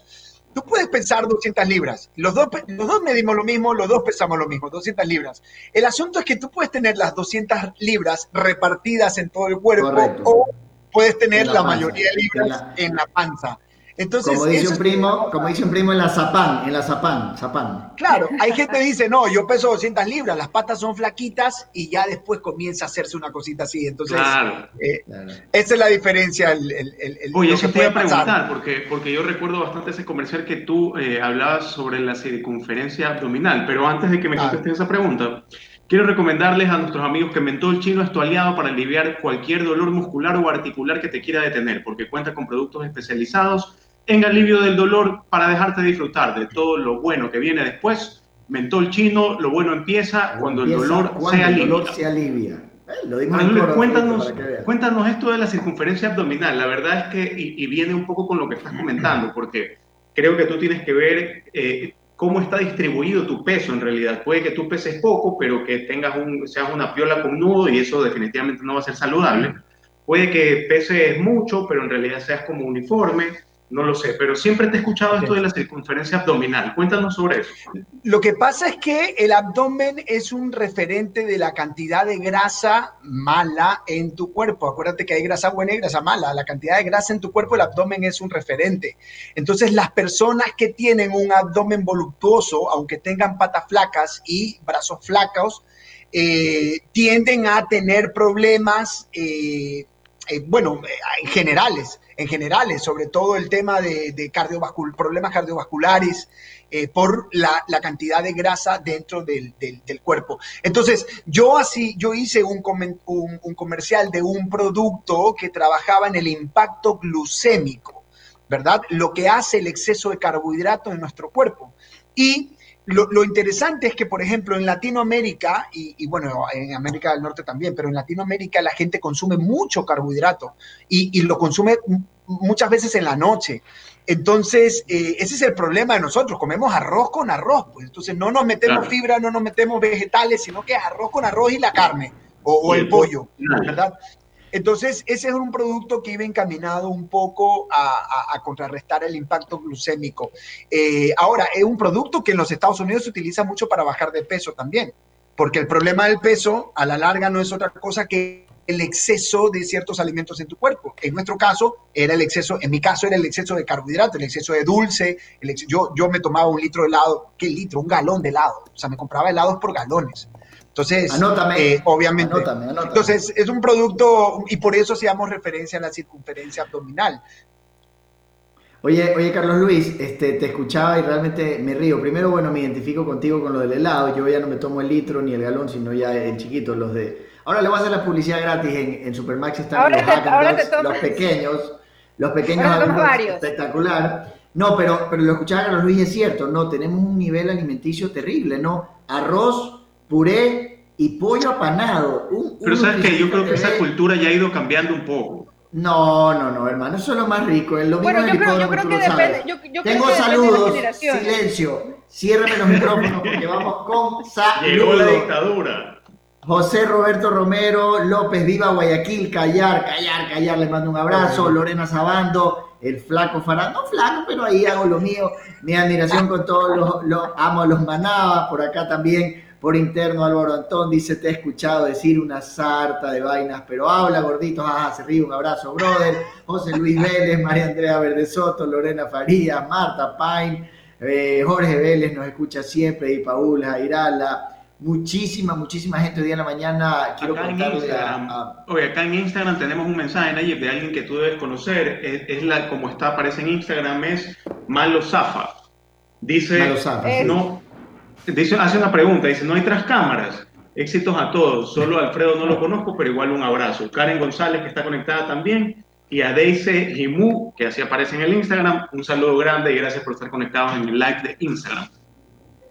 Tú puedes pesar 200 libras. Los dos, los dos medimos lo mismo, los dos pesamos lo mismo, 200 libras. El asunto es que tú puedes tener las 200 libras repartidas en todo el cuerpo Correcto. o puedes tener En la la, mayoría de libras en la panza. Entonces, como dice un primo, como dice un primo en la Zapán, en la Zapán, Zapán. Claro, hay gente que dice, no, yo peso 200 libras, las patas son flaquitas y ya después comienza a hacerse una cosita así. Entonces, Claro. eh, Claro. esa es la diferencia. El, el- el- Oye, eso te iba a pasar. preguntar, porque, porque yo recuerdo bastante ese comercial que tú eh, hablabas sobre la circunferencia abdominal, pero antes de que me Claro. contestes esa pregunta, quiero recomendarles a nuestros amigos que Mentol Chino es tu aliado para aliviar cualquier dolor muscular o articular que te quiera detener, porque cuenta con productos especializados en alivio del dolor para dejarte disfrutar de todo lo bueno que viene después. Mentol Chino, lo bueno empieza cuando el Empieza dolor cuando se el dolor se alivia. Eh, lo Manuel, cuéntanos, cuéntanos esto de la circunferencia abdominal. La verdad es que, y, y viene un poco con lo que estás comentando, porque creo que tú tienes que ver eh, cómo está distribuido tu peso en realidad. Puede que tú peses poco, pero que tengas un, seas una piola con nudo y eso definitivamente no va a ser saludable. Puede que peses mucho, pero en realidad seas como uniforme. No lo sé, pero siempre te he escuchado esto de la circunferencia abdominal. Cuéntanos sobre eso. Lo que pasa es que el abdomen es un referente de la cantidad de grasa mala en tu cuerpo. Acuérdate que hay grasa buena y grasa mala. La cantidad de grasa en tu cuerpo, el abdomen es un referente. Entonces, las personas que tienen un abdomen voluptuoso, aunque tengan patas flacas y brazos flacos, eh, tienden a tener problemas, eh, eh, bueno, eh, en generales, en generales, sobre todo el tema de, cardiovascul- problemas cardiovasculares, eh, por la, cantidad de grasa dentro del, del- cuerpo. Entonces, yo así, yo hice un, un- un comercial de un producto que trabajaba en el impacto glucémico, ¿verdad? Lo que hace el exceso de carbohidratos en nuestro cuerpo. Y lo, lo interesante es que, por ejemplo, en Latinoamérica, y, y bueno, en América del Norte también, pero en Latinoamérica la gente consume mucho carbohidrato y, y lo consume muchas veces en la noche. Entonces, eh, ese es el problema de nosotros, comemos arroz con arroz, pues entonces no nos metemos Claro. fibra, no nos metemos vegetales, sino que arroz con arroz y la carne, o, o el pollo, pollo. ¿verdad? Entonces, ese es un producto que iba encaminado un poco a, contrarrestar el impacto glucémico. Eh, ahora, es un producto que en los Estados Unidos se utiliza mucho para bajar de peso también, porque el problema del peso a la larga no es otra cosa que el exceso de ciertos alimentos en tu cuerpo. En nuestro caso, era el exceso, en mi caso era el exceso de carbohidratos, el exceso de dulce, el yo, yo me tomaba un litro de helado, ¿qué litro? Un galón de helado, o sea, me compraba helados por galones. Entonces, Anótame, eh, obviamente, anótame, anótame. entonces, es un producto, y por eso hacíamos referencia a la circunferencia abdominal. Oye, oye, Carlos Luis, este, te escuchaba y realmente me río. Primero, bueno, me identifico contigo con lo del helado. Yo ya no me tomo el litro ni el galón, sino ya en chiquito, los de... Ahora le voy a hacer la publicidad gratis en, en Supermax. Están Ahora los te- Hack and ahora Dogs, te tomas- los pequeños. Los pequeños varios. espectacular. No, pero, pero lo escuchaba Carlos Luis, es cierto, no, tenemos un nivel alimenticio terrible, ¿no? Arroz, puré y pollo apanado. Un- Pero un sabes que yo creo que esa cultura ya ha ido cambiando un poco. No, no, no, hermano, eso es lo más rico. Es lo mismo Bueno, del yo creo, yo que lo depende, sabes. yo, yo creo Tengo depende de saludos, silencio. Ciérrame los micrófonos porque vamos con Llegó la saludos. dictadura. José Roberto Romero, López Viva, Guayaquil, Callar, Callar, Callar, le mando un abrazo. Lorena Sabando, el flaco Farán, no flaco, pero ahí hago lo mío. Mi admiración con todos los, los amo a los manabas, por acá también, por interno Álvaro Antón, dice, te he escuchado decir una sarta de vainas, pero habla, gordito, ajá, se ríe, un abrazo, brother. José Luis Vélez, María Andrea Verde Soto, Lorena Farías, Marta Pain, eh, Jorge Vélez nos escucha siempre, y Paul Jairala. Muchísima, muchísima gente hoy día en la mañana. Quiero acá en Instagram, a, a- oye, acá en Instagram tenemos un mensaje, Nayib, de alguien que tú debes conocer. Es, es la, como está, aparece en Instagram, es Malo Zafa. Dice, Malo Zafa, sí. Dice, hace una pregunta, dice, no hay tras cámaras. Éxitos a todos, solo Alfredo no lo conozco, pero igual un abrazo. Karen González, que está conectada también, y a Deise Jimú, que así aparece en el Instagram, un saludo grande y gracias por estar conectados en el live de Instagram.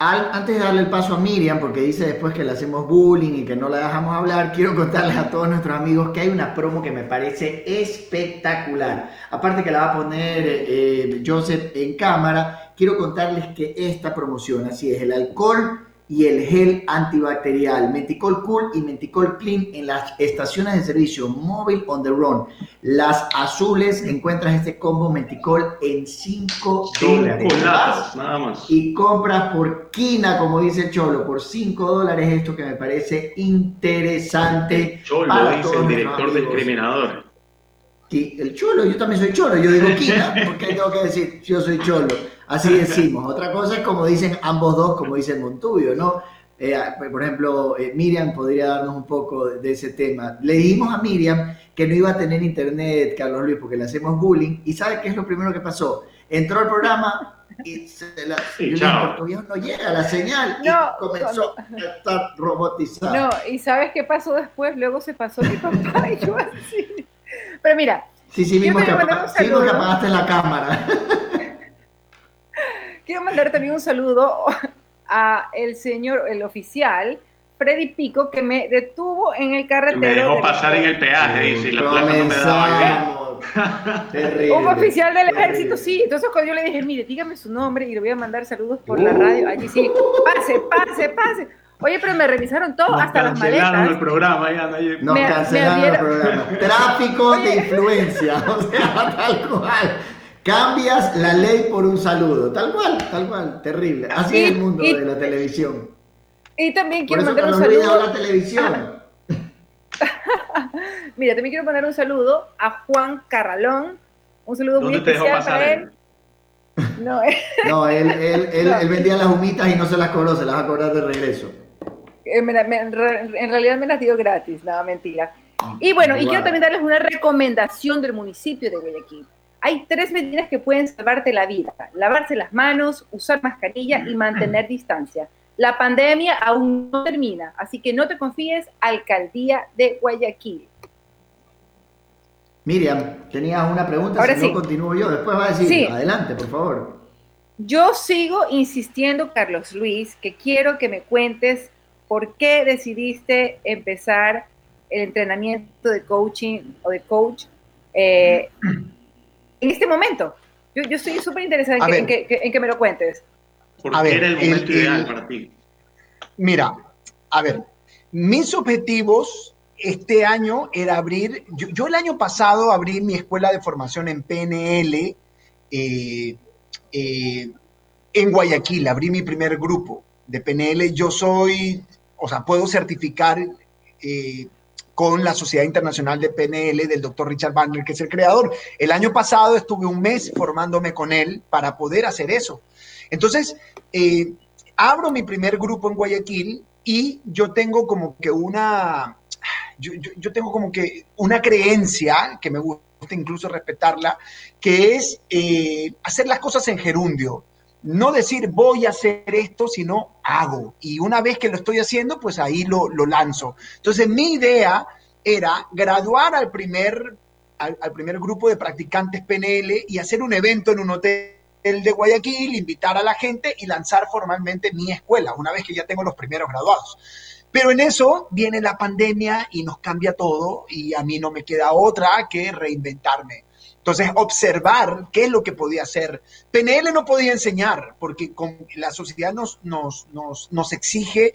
Antes de darle el paso a Miriam, porque dice después que le hacemos bullying y que no la dejamos hablar, quiero contarles a todos nuestros amigos que hay una promo que me parece espectacular. Aparte que la va a poner eh, Joseph en cámara, quiero contarles que esta promoción, así es, el alcohol y el gel antibacterial, Menticol Cool y Menticol Clean en las estaciones de servicio móvil on the run. Las azules encuentras este combo Menticol en 5 dólares. Nada más. y compras por quina, como dice el Cholo, por 5 dólares, esto que me parece interesante. Cholo, para dice todos el director amigos. discriminador. El Cholo, yo también soy Cholo, yo digo quina, porque tengo que decir, yo soy Cholo. Así decimos. Otra cosa es como dicen ambos dos, como dice el Montubio, ¿no? Eh, por ejemplo, eh, Miriam podría darnos un poco de, de ese tema. Le dijimos a Miriam que no iba a tener internet, Carlos Luis, porque le hacemos bullying. ¿Y sabe qué es lo primero que pasó? Entró al programa y se la, Y yo le dije, chao. "Puerto Viejo no llega la señal No, y comenzó a estar robotizada. No, y ¿sabes qué pasó después? Luego se pasó mi papá y yo así. Pero mira, Sí, sí, vimos que, sí, que apagaste la cámara. quiero mandar también un saludo a el señor, el oficial, Freddy Pico, que me detuvo en el carretero. Me dejó de- pasar en el peaje, dice, y la plata no me daba. Terrible. Un oficial del terrible. ejército, sí. Entonces cuando yo le dije, mire, dígame su nombre y le voy a mandar saludos por la radio, allí sí, pase, pase, pase. Oye, pero me revisaron todo, Nos hasta las cancelaron maletas. el programa ya, Nayib. Nos Me- me cancelaron el programa. Tráfico de influencia. O sea, tal cual. Cambias la ley por un saludo. Tal cual, tal cual. Terrible. Así Y- es el mundo y- de la televisión. Y también Por quiero eso mandar un saludo. la televisión. Mira, también quiero mandar un saludo a Juan Carralón. Un saludo muy ¿Dónde te dejó especial pasar para él? él. No, eh, No, él, él, él, él vendía las humitas y no se las cobró, se las va a cobrar de regreso. Eh, me me- en re- en realidad me las dio gratis, nada, mentira. Y bueno, y quiero también darles una recomendación del municipio de Guayaquil. Hay tres medidas que pueden salvarte la vida. Lavarse las manos, usar mascarilla y mantener distancia. La pandemia aún no termina, así que no te confíes, Alcaldía de Guayaquil. Miriam, tenías una pregunta, Ahora si sí. no continúo yo. Después va a decir, Sí. adelante, por favor. Yo sigo insistiendo, Carlos Luis, que quiero que me cuentes por qué decidiste empezar el entrenamiento de coaching o de coach eh, en este momento. Yo, yo estoy súper interesada en, A que- en en me lo cuentes. Porque A ver, era el momento el- ideal para ti. Mira, a ver, mis objetivos este año era abrir, yo, yo el año pasado abrí mi escuela de formación en PNL eh, eh, en Guayaquil, abrí mi primer grupo de PNL. Yo soy, o sea, puedo certificar eh, con la Sociedad Internacional de PNL del doctor Richard Wagner, que es el creador. El año pasado estuve un mes formándome con él para poder hacer eso. Entonces, eh, abro mi primer grupo en Guayaquil y yo tengo como que una, yo tengo como que una creencia que me gusta incluso respetarla, que es eh, hacer las cosas en gerundio. No decir voy a hacer esto, sino hago. Y una vez que lo estoy haciendo, pues ahí lo, lo lanzo. Entonces mi idea era graduar al primer, al, al primer grupo de practicantes PNL y hacer un evento en un hotel de Guayaquil, invitar a la gente y lanzar formalmente mi escuela, una vez que ya tengo los primeros graduados. Pero en eso viene la pandemia y nos cambia todo y a mí no me queda otra que reinventarme. Entonces, observar qué es lo que podía hacer. PNL no podía enseñar porque con, la sociedad nos, nos, nos, nos exige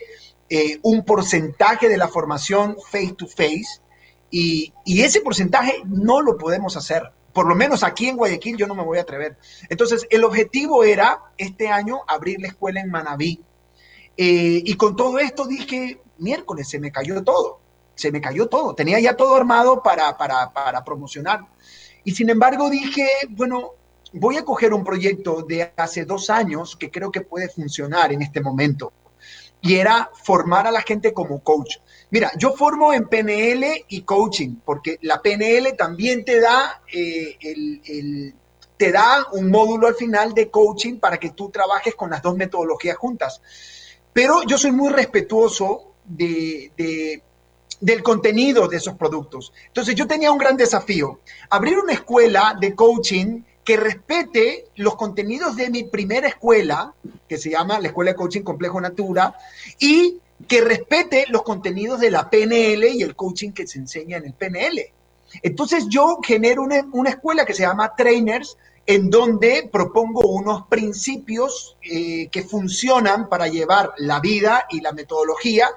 eh, un porcentaje de la formación face to face y, y ese porcentaje no lo podemos hacer. Por lo menos aquí en Guayaquil yo no me voy a atrever. Entonces, el objetivo era este año abrir la escuela en Manabí. Eh, y con todo esto dije, miércoles, se me cayó todo. Se me cayó todo. Tenía ya todo armado para, para, para promocionar. Y sin embargo dije, bueno, voy a coger un proyecto de hace dos años que creo que puede funcionar en este momento. y era formar a la gente como coach. Mira, yo formo en PNL y coaching, porque la PNL también te da, eh, te da un módulo al final de coaching para que tú trabajes con las dos metodologías juntas. Pero yo soy muy respetuoso de, del contenido de esos productos. Entonces yo tenía un gran desafío, abrir una escuela de coaching que respete los contenidos de mi primera escuela, que se llama la Escuela de Coaching Complejo Natura, y que respete los contenidos de la PNL y el coaching que se enseña en el PNL. Entonces yo genero una, escuela que se llama Trainers, en donde propongo unos principios eh, que funcionan para llevar la vida y la metodología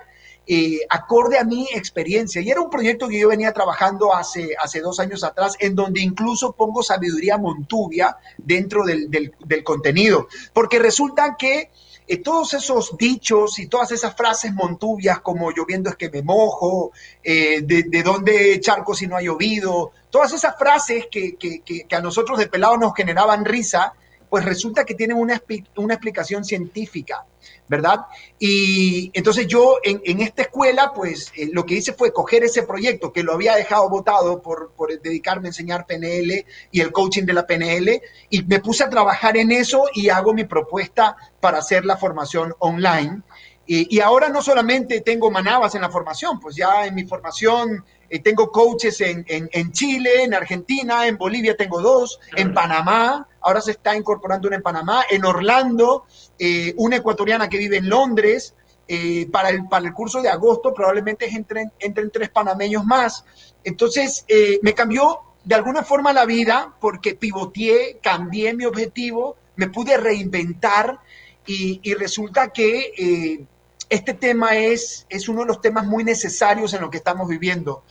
eh, acorde a mi experiencia. Y era un proyecto que yo venía trabajando hace, hace dos años atrás, en donde incluso pongo sabiduría montuvia dentro del, contenido, porque resulta que eh, todos esos dichos y todas esas frases montuvias como lloviendo es que me mojo, eh, de, dónde charco si no ha llovido, todas esas frases que, que, a nosotros de pelado nos generaban risa, pues resulta que tienen una, una explicación científica. ¿Verdad? Y entonces yo en, esta escuela, pues eh, lo que hice fue coger ese proyecto que lo había dejado votado por, dedicarme a enseñar PNL y el coaching de la PNL, y me puse a trabajar en eso y hago mi propuesta para hacer la formación online. Y, ahora no solamente tengo manabas en la formación, pues ya en mi formación eh, tengo coaches en, en, Chile, en Argentina, en Bolivia tengo dos, en Panamá, ahora se está incorporando una en Panamá, en Orlando, eh, una ecuatoriana que vive en Londres. Eh, para, el, para el curso de agosto probablemente entren, entren tres panameños más. Entonces, eh, me cambió de alguna forma la vida porque pivoteé, cambié mi objetivo, me pude reinventar y, y resulta que este tema es, es uno de los temas muy necesarios en lo que estamos viviendo.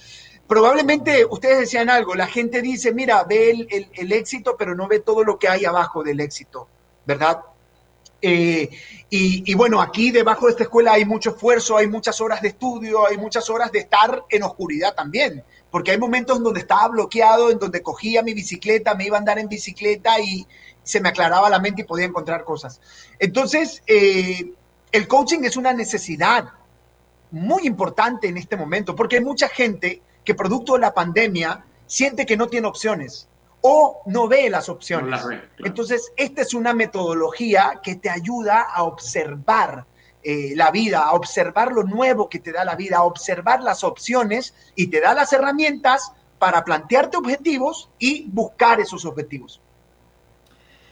Probablemente ustedes decían algo, la gente dice, mira, ve el, éxito, pero no ve todo lo que hay abajo del éxito, ¿verdad? Eh, y, bueno, aquí debajo de esta escuela hay mucho esfuerzo, hay muchas horas de estudio, hay muchas horas de estar en oscuridad también, porque hay momentos en donde estaba bloqueado, en donde cogía mi bicicleta, me iba a andar en bicicleta y se me aclaraba la mente y podía encontrar cosas. Entonces, eh, el coaching es una necesidad muy importante en este momento, porque hay mucha gente que producto de la pandemia siente que no tiene opciones o no ve las opciones. Entonces, esta es una metodología que te ayuda a observar eh, la vida, a observar lo nuevo que te da la vida, a observar las opciones y te da las herramientas para plantearte objetivos y buscar esos objetivos.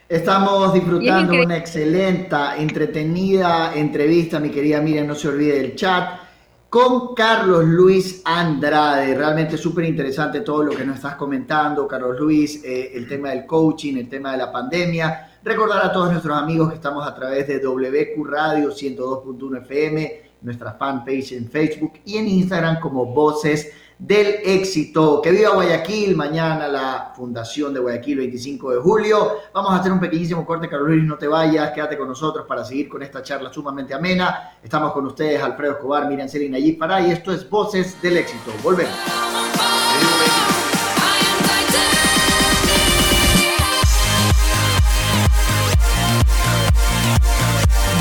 Estamos disfrutando una excelente, entretenida entrevista, mi querida Miriam, no se olvide del chat con Carlos Luis Andrade. Realmente súper interesante todo lo que nos estás comentando, Carlos Luis, eh, el tema del coaching, el tema de la pandemia. Recordar a todos nuestros amigos que estamos a través de WQ Radio 102.1 FM, nuestra fanpage en Facebook y en Instagram como Voces del éxito. Que viva Guayaquil, mañana la Fundación de Guayaquil, 25 de julio. Vamos a hacer un pequeñísimo corte, Carlos Luis, no te vayas, quédate con nosotros para seguir con esta charla sumamente amena. Estamos con ustedes, Alfredo Escobar, Miriam Celina y Pará, y esto es Voces del éxito. Volvemos.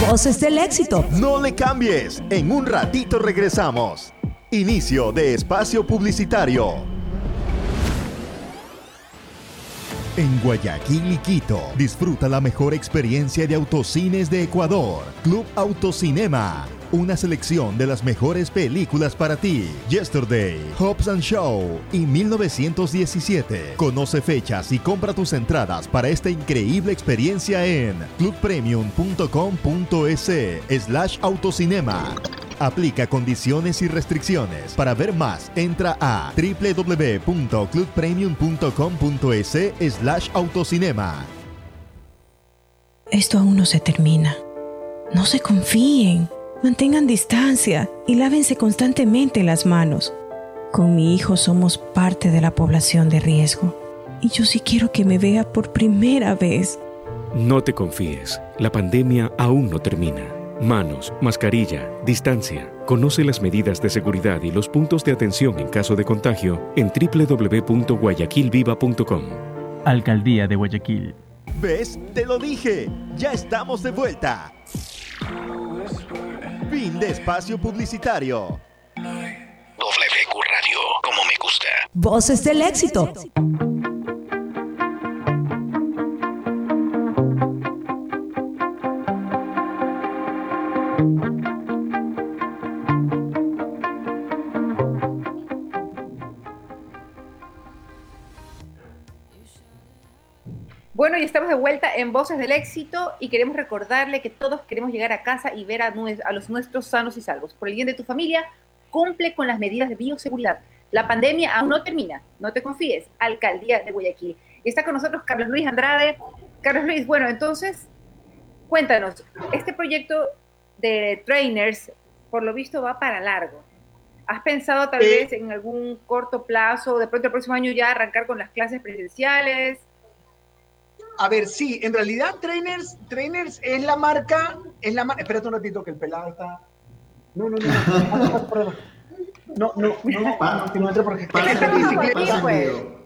Voces del éxito. No le cambies. En un ratito regresamos. Inicio de espacio publicitario. En Guayaquil y Quito, disfruta la mejor experiencia de autocines de Ecuador. Club Autocinema. Una selección de las mejores películas para ti. Yesterday, Hobbs and Show y 1917. Conoce fechas y compra tus entradas para esta increíble experiencia en clubpremium.com.es slash autocinema. Aplica condiciones y restricciones. Para ver más, entra a www.clubpremium.com.es slash autocinema. Esto aún no se termina. No se confíen, mantengan distancia y lávense constantemente las manos. Con mi hijo somos parte de la población de riesgo y yo sí quiero que me vea por primera vez. No te confíes, la pandemia aún no termina. Manos, mascarilla, distancia. Conoce las medidas de seguridad y los puntos de atención en caso de contagio en www.guayaquilviva.com. Alcaldía de Guayaquil. ¿Ves? Te lo dije. Ya estamos de vuelta. Fin de espacio publicitario. WQ Radio, como me gusta. Voces del éxito. Bueno, y estamos de vuelta en Voces del Éxito y queremos recordarle que todos queremos llegar a casa y ver a, a, los nuestros sanos y salvos. Por el bien de tu familia, cumple con las medidas de bioseguridad. La pandemia aún no termina, no te confíes. Alcaldía de Guayaquil. Y está con nosotros Carlos Luis Andrade. Carlos Luis, bueno, entonces, cuéntanos, este proyecto de trainers, por lo visto, va para largo. ¿Has pensado tal vez en algún corto plazo, de pronto el próximo año ya arrancar con las clases presenciales? A ver, sí, en realidad Trainers, Trainers es la marca, es la marca. Espérate un ratito que el pelado está. No, no, no. No, no, no, no, no porque está en bicicleta.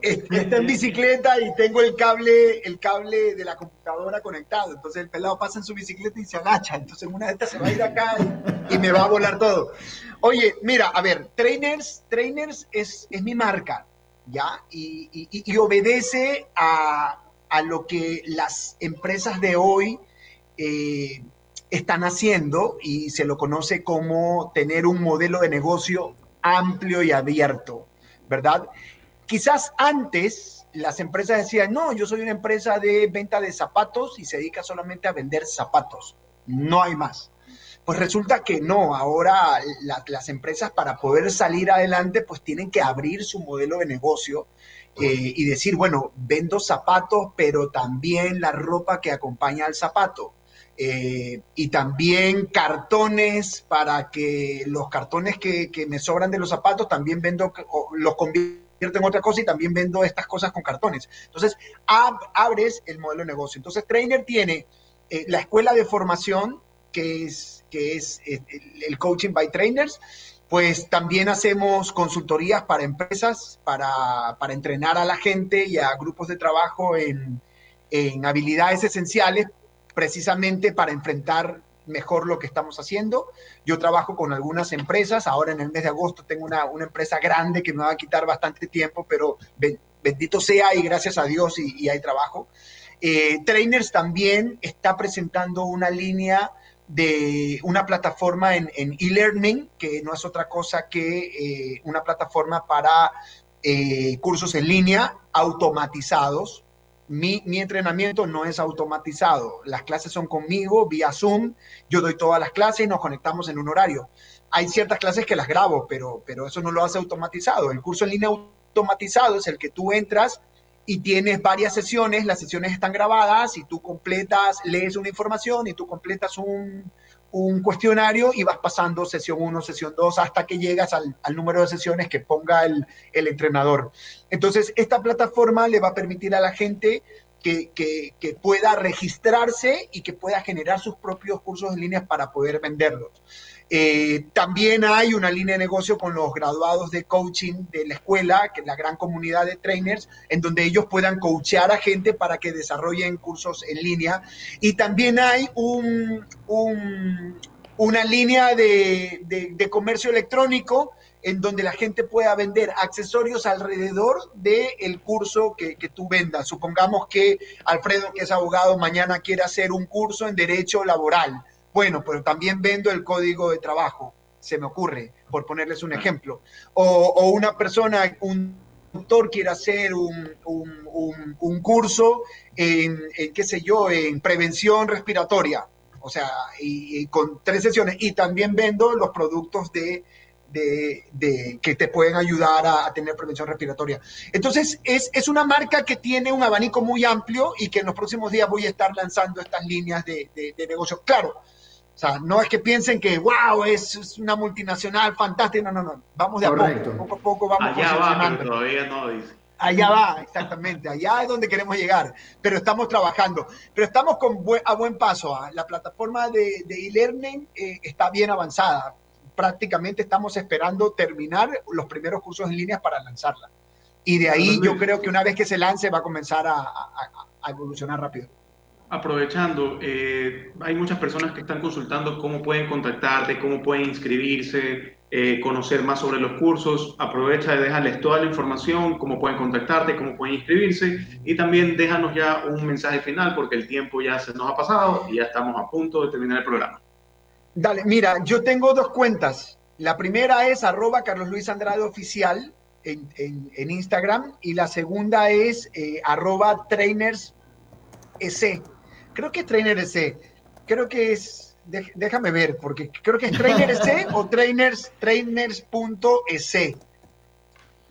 Está en bicicleta y tengo el cable, el cable de la computadora conectado. Entonces el pelado pasa en su bicicleta y se agacha. Entonces una de estas se va a ir acá y, me va a volar todo. Oye, mira, a ver, Trainers, Trainers es, es mi marca, ¿ya? Y, y, y obedece a, a lo que las empresas de hoy eh, están haciendo y se lo conoce como tener un modelo de negocio amplio y abierto, ¿verdad? Quizás antes las empresas decían, no, yo soy una empresa de venta de zapatos y se dedica solamente a vender zapatos, no hay más. Pues resulta que no, ahora las empresas para poder salir adelante pues tienen que abrir su modelo de negocio eh, y decir, bueno, vendo zapatos, pero también la ropa que acompaña al zapato. Eh, y también cartones para que los cartones que, me sobran de los zapatos también vendo, los convierto en otra cosa y también vendo estas cosas con cartones. Entonces, abres el modelo de negocio. Entonces, Trainer tiene eh, la escuela de formación, que es, que es el coaching by trainers, pues también hacemos consultorías para empresas, para, entrenar a la gente y a grupos de trabajo en, habilidades esenciales, precisamente para enfrentar mejor lo que estamos haciendo. Yo trabajo con algunas empresas, ahora en el mes de agosto tengo una, empresa grande que me va a quitar bastante tiempo, pero bendito sea y gracias a Dios y, hay trabajo. Eh, Trainers también está presentando una línea de una plataforma en e-learning, que no es otra cosa que eh, una plataforma para eh, cursos en línea automatizados. Mi, mi, entrenamiento no es automatizado. Las clases son conmigo vía Zoom. Yo doy todas las clases y nos conectamos en un horario. Hay ciertas clases que las grabo, pero, pero eso no lo hace automatizado. El curso en línea automatizado es el que tú entras, y tienes varias sesiones, las sesiones están grabadas y tú completas, lees una información y tú completas un, cuestionario y vas pasando sesión 1, sesión 2 hasta que llegas al, número de sesiones que ponga el, entrenador. Entonces, esta plataforma le va a permitir a la gente que, que, pueda registrarse y que pueda generar sus propios cursos en línea para poder venderlos. Eh, también hay una línea de negocio con los graduados de coaching de la escuela, que es la gran comunidad de trainers, en donde ellos puedan coachear a gente para que desarrollen cursos en línea. Y también hay un, una línea de, comercio electrónico en donde la gente pueda vender accesorios alrededor del curso que, que, tú vendas. Supongamos que Alfredo, que es abogado, mañana quiere hacer un curso en derecho laboral bueno, pero también vendo el código de trabajo, se me ocurre, por ponerles un ejemplo. O, una persona, un doctor quiere hacer un, curso en, qué sé yo, en prevención respiratoria, o sea, y, con tres sesiones. Y también vendo los productos de, que te pueden ayudar a, tener prevención respiratoria. Entonces, es, es, una marca que tiene un abanico muy amplio y que en los próximos días voy a estar lanzando estas líneas de, de negocio. Claro, o sea, no es que piensen que, wow, es, una multinacional fantástica, no, no, no, vamos de a poco, poco a poco vamos Allá va, pero todavía no, dice. Allá va, exactamente, allá es donde queremos llegar, pero estamos trabajando, pero estamos con a buen paso. ¿ah? La plataforma de e-learning eh, está bien avanzada, prácticamente estamos esperando terminar los primeros cursos en línea para lanzarla. Y de ahí yo creo que una vez que se lance va a comenzar a evolucionar rápido. Aprovechando, eh, hay muchas personas que están consultando cómo pueden contactarte, cómo pueden inscribirse, eh, conocer más sobre los cursos. Aprovecha de dejarles toda la información, cómo pueden contactarte, cómo pueden inscribirse y también déjanos ya un mensaje final porque el tiempo ya se nos ha pasado y ya estamos a punto de terminar el programa. Dale, mira, yo tengo dos cuentas. La primera es arroba Carlos Luis Andrade Oficial en, Instagram y la segunda es eh, arroba trainers Creo que es Trainer S. Creo que es, déjame ver, porque creo que es Trainer S o trainers, trainers.es.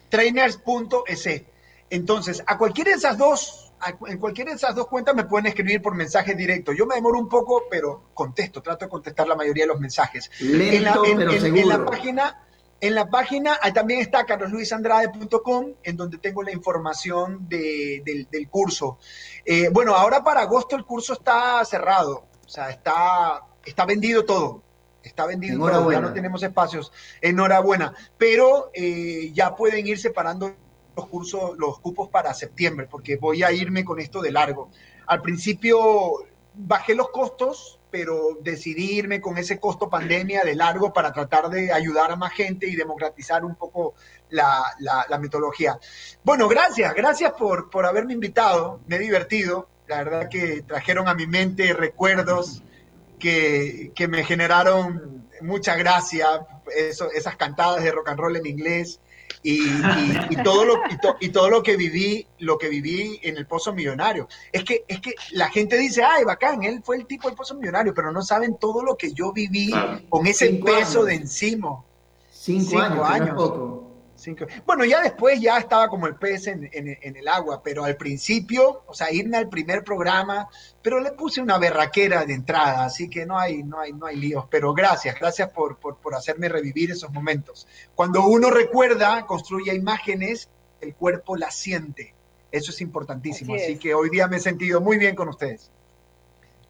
Trainers.es. Entonces, a cualquiera de esas dos, en cualquiera de esas dos cuentas me pueden escribir por mensaje directo. Yo me demoro un poco, pero contesto, trato de contestar la mayoría de los mensajes. en, la, en la página, en la página también está carlosluisandrade.com, en donde tengo la información del, curso. Eh, bueno, ahora para agosto el curso está cerrado, o sea, está, está vendido todo. Está vendido todo, ya no tenemos espacios. Enhorabuena. Pero eh, ya pueden ir separando los cursos, los cupos para septiembre, porque voy a irme con esto de largo. Al principio bajé los costos, pero decidirme con ese costo pandemia de largo para tratar de ayudar a más gente y democratizar un poco la, la, metodología. Bueno, gracias, gracias por, por haberme invitado, me he divertido, la verdad que trajeron a mi mente recuerdos que, que me generaron mucha gracia, eso, esas cantadas de rock and roll en inglés, y, todo lo, y, todo lo que viví, lo que viví en el Pozo Millonario. Es que, es que la gente dice, ay, bacán, él fue el tipo del Pozo Millonario, pero no saben todo lo que yo viví con ese peso de encima. Cinco, Cinco años. años. Bueno, ya después ya estaba como el pez en, el agua, pero al principio, o sea, irme al primer programa, pero le puse una berraquera de entrada, así que no hay, no hay, no hay líos. Pero gracias, gracias por, por, hacerme revivir esos momentos. Cuando uno recuerda, construye imágenes, el cuerpo las siente. Eso es importantísimo. Así, que hoy día me he sentido muy bien con ustedes.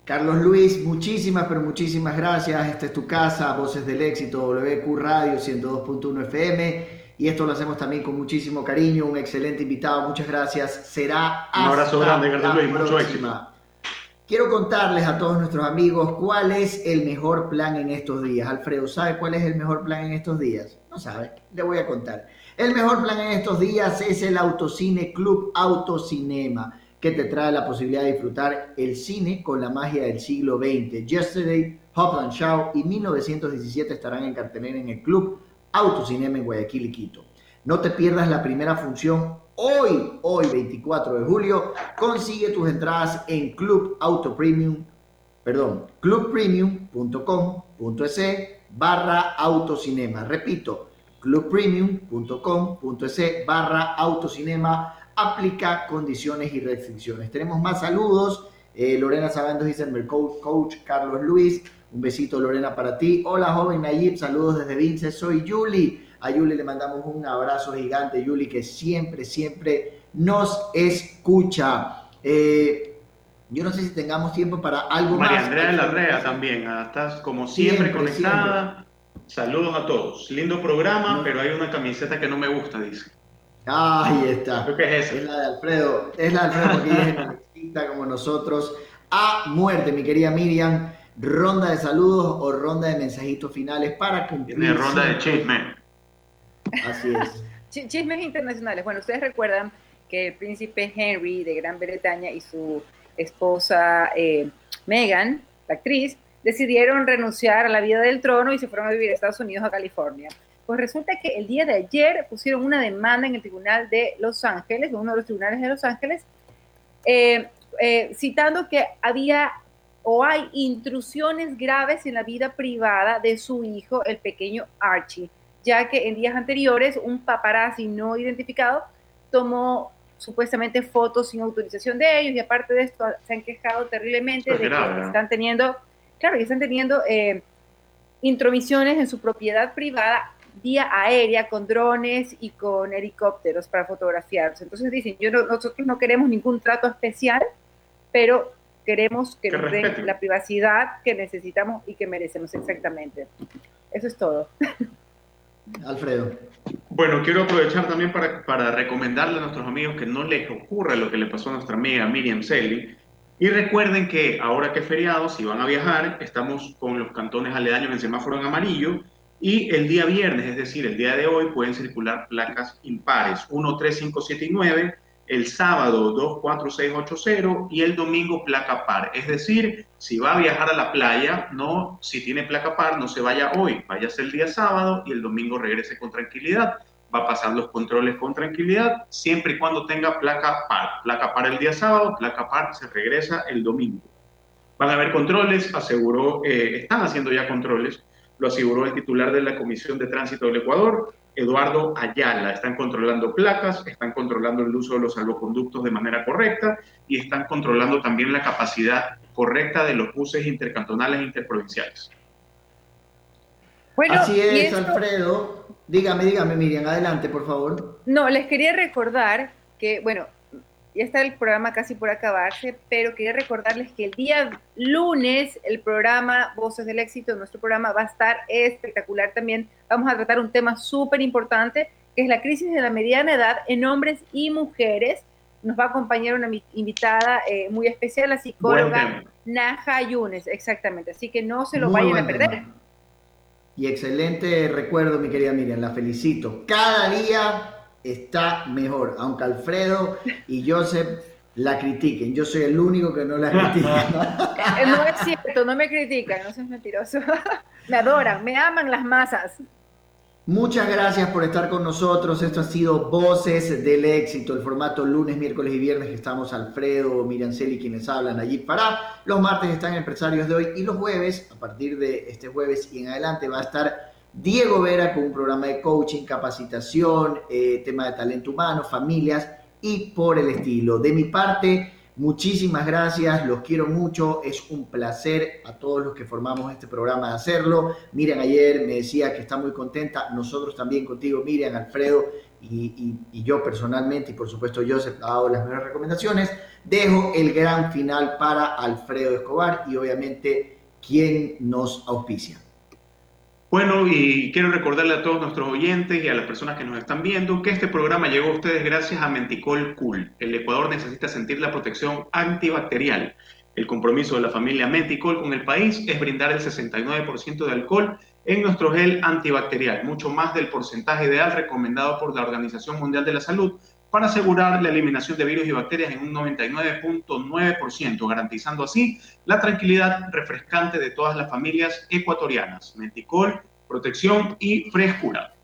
Carlos Luis, muchísimas, pero muchísimas gracias. Esta es tu casa, Voces del Éxito, WQ Radio 102.1 FM. Y esto lo hacemos también con muchísimo cariño, un excelente invitado, muchas gracias. Será un abrazo grande, Luis, mucho éxito. Quiero contarles a todos nuestros amigos cuál es el mejor plan en estos días. Alfredo, ¿sabe cuál es el mejor plan en estos días? No sabe, le voy a contar. El mejor plan en estos días es el Autocine Club Autocinema, que te trae la posibilidad de disfrutar el cine con la magia del siglo XX. Yesterday, Hopland Show y 1917 estarán en cartelera en el club Autocinema en Guayaquil y Quito. No te pierdas la primera función hoy, hoy 24 de julio. Consigue tus entradas en Club Auto Premium, perdón, clubpremium.com.es barra autocinema. Repito, clubpremium.com.es barra autocinema. Aplica condiciones y restricciones. Tenemos más saludos. Eh, Lorena Sabando dice el coach Carlos Luis. Un besito, Lorena, para ti. Hola, joven Nayib, saludos desde Vince. Soy Yuli. A Yuli le mandamos un abrazo gigante, Yuli, que siempre, siempre nos escucha. Eh, yo no sé si tengamos tiempo para algo más. María Andrea de la Rea también, ah, estás como siempre, conectada. Saludos a todos. Lindo programa, pero hay una camiseta que no me gusta, dice. Ahí está. Creo que es esa. Es la de Alfredo. Es la de Alfredo porque es como nosotros. A muerte, mi querida Miriam ronda de saludos o ronda de mensajitos finales para cumplir. Tiene ronda de chisme. Así es. Chismes internacionales. Bueno, ustedes recuerdan que el príncipe Henry de Gran Bretaña y su esposa eh, Meghan, la actriz, decidieron renunciar a la vida del trono y se fueron a vivir a Estados Unidos, a California. Pues resulta que el día de ayer pusieron una demanda en el Tribunal de Los Ángeles, uno de los tribunales de Los Ángeles, eh, eh, citando que había o hay intrusiones graves en la vida privada de su hijo, el pequeño Archie, ya que en días anteriores un paparazzi no identificado tomó supuestamente fotos sin autorización de ellos y aparte de esto se han quejado terriblemente de que están teniendo, claro, que están teniendo eh, intromisiones en su propiedad privada vía aérea con drones y con helicópteros para fotografiarse. Entonces dicen, yo nosotros no queremos ningún trato especial, pero queremos que, nos den la privacidad que necesitamos y que merecemos exactamente. Eso es todo. Alfredo. Bueno, quiero aprovechar también para, para, recomendarle a nuestros amigos que no les ocurra lo que le pasó a nuestra amiga Miriam Selly, Y recuerden que ahora que es feriado, si van a viajar, estamos con los cantones aledaños en semáforo en amarillo y el día viernes, es decir, el día de hoy, pueden circular placas impares 1, 3, 5, 7 y 9, el sábado 2, 4, 6, 8, 0 y el domingo placa par. Es decir, si va a viajar a la playa, no, si tiene placa par, no se vaya hoy, váyase el día sábado y el domingo regrese con tranquilidad va a pasar los controles con tranquilidad, siempre y cuando tenga placa par. Placa par el día sábado, placa par se regresa el domingo. Van a haber controles, aseguró, eh, están haciendo ya controles, lo aseguró el titular de la Comisión de Tránsito del Ecuador, Eduardo Ayala. Están controlando placas, están controlando el uso de los salvoconductos de manera correcta y están controlando también la capacidad correcta de los buses intercantonales e interprovinciales. Bueno, Así es, Alfredo. Dígame, dígame, Miriam, adelante, por favor. No, les quería recordar que, bueno, ya está el programa casi por acabarse, pero quería recordarles que el día lunes el programa Voces del Éxito, nuestro programa, va a estar espectacular también. Vamos a tratar un tema súper importante, que es la crisis de la mediana edad en hombres y mujeres. Nos va a acompañar una invitada eh, muy especial, la psicóloga Naja Yunes, exactamente. Así que no se lo vayan a perder. Y excelente recuerdo, mi querida Miriam, la felicito. Cada día está mejor, aunque Alfredo y Joseph la critiquen. Yo soy el único que no la critica. No es cierto, no me critican, no seas mentiroso. me adoran, me aman las masas. Muchas gracias por estar con nosotros. Esto ha sido Voces del Éxito, el formato lunes, miércoles y viernes que estamos Alfredo, Celi, quienes hablan allí para. Los martes están Empresarios de hoy y los jueves, a partir de este jueves y en adelante, va a estar Diego Vera con un programa de coaching, capacitación, eh, tema de talento humano, familias y por el estilo. De mi parte, Muchísimas gracias, los quiero mucho, es un placer a todos los que formamos este programa de hacerlo. Miriam ayer me decía que está muy contenta, nosotros también contigo, Miriam, Alfredo y, yo personalmente, y por supuesto yo he dado las mejores recomendaciones. Dejo el gran final para Alfredo Escobar y obviamente quien nos auspicia. Bueno, y quiero recordarle a todos nuestros oyentes y a las personas que nos están viendo que este programa llegó a ustedes gracias a Menticol Cool. El Ecuador necesita sentir la protección antibacterial. El compromiso de la familia Menticol con el país es brindar el 69% de alcohol en nuestro gel antibacterial, mucho más del porcentaje ideal recomendado por la Organización Mundial de la Salud para asegurar la eliminación de virus y bacterias en un 99.9%, garantizando así la tranquilidad refrescante de todas las familias ecuatorianas. Menticol, protección y frescura.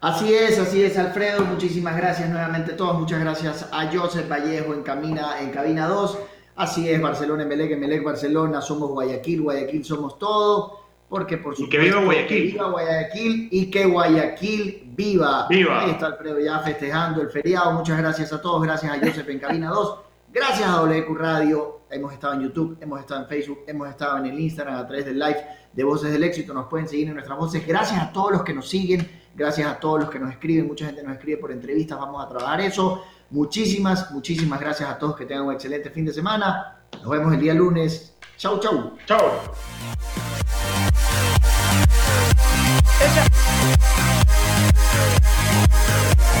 Así es, así es, Alfredo. Muchísimas gracias nuevamente a todos. Muchas gracias a Joseph Vallejo en, Camina, en Cabina 2. Así es, Barcelona, Emelec, Emelec, Barcelona. Somos Guayaquil, Guayaquil somos todo porque por supuesto... Y que viva Guayaquil. Que viva Guayaquil y que Guayaquil viva. Viva. Ahí está Alfredo ya festejando el feriado. Muchas gracias a todos. Gracias a Joseph en Cabina 2. Gracias a WQ Radio. Hemos estado en YouTube, hemos estado en Facebook, hemos estado en el Instagram a través del live de Voces del Éxito. Nos pueden seguir en nuestras voces. Gracias a todos los que nos siguen. Gracias a todos los que nos escriben. Mucha gente nos escribe por entrevistas. Vamos a trabajar eso. Muchísimas, muchísimas gracias a todos. Que tengan un excelente fin de semana. Nos vemos el día lunes. Chau, chau. Chau. Yeah.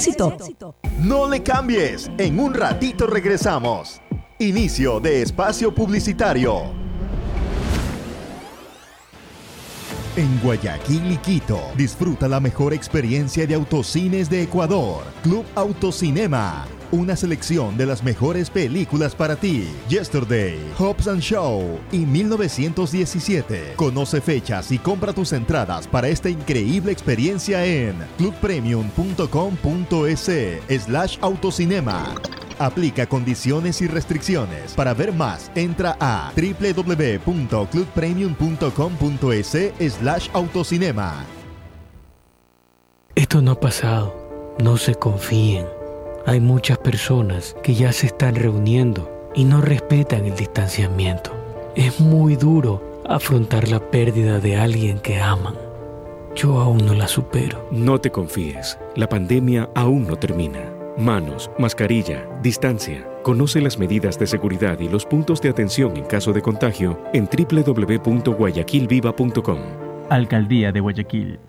Éxito. No le cambies, en un ratito regresamos. Inicio de espacio publicitario. En Guayaquil y Quito, disfruta la mejor experiencia de autocines de Ecuador. Club Autocinema una selección de las mejores películas para ti. Yesterday, Hobbs and Show y 1917. Conoce fechas y compra tus entradas para esta increíble experiencia en clubpremium.com.es slash autocinema. Aplica condiciones y restricciones. Para ver más, entra a www.clubpremium.com.es slash autocinema. Esto no ha pasado. No se confíen. Hay muchas personas que ya se están reuniendo y no respetan el distanciamiento. Es muy duro afrontar la pérdida de alguien que aman. Yo aún no la supero. No te confíes, la pandemia aún no termina. Manos, mascarilla, distancia. Conoce las medidas de seguridad y los puntos de atención en caso de contagio en www.guayaquilviva.com. Alcaldía de Guayaquil.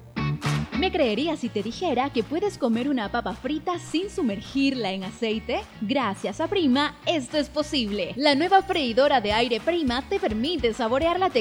¿Me creerías si te dijera que puedes comer una papa frita sin sumergirla en aceite? Gracias a Prima, esto es posible. La nueva freidora de aire Prima te permite saborear la textura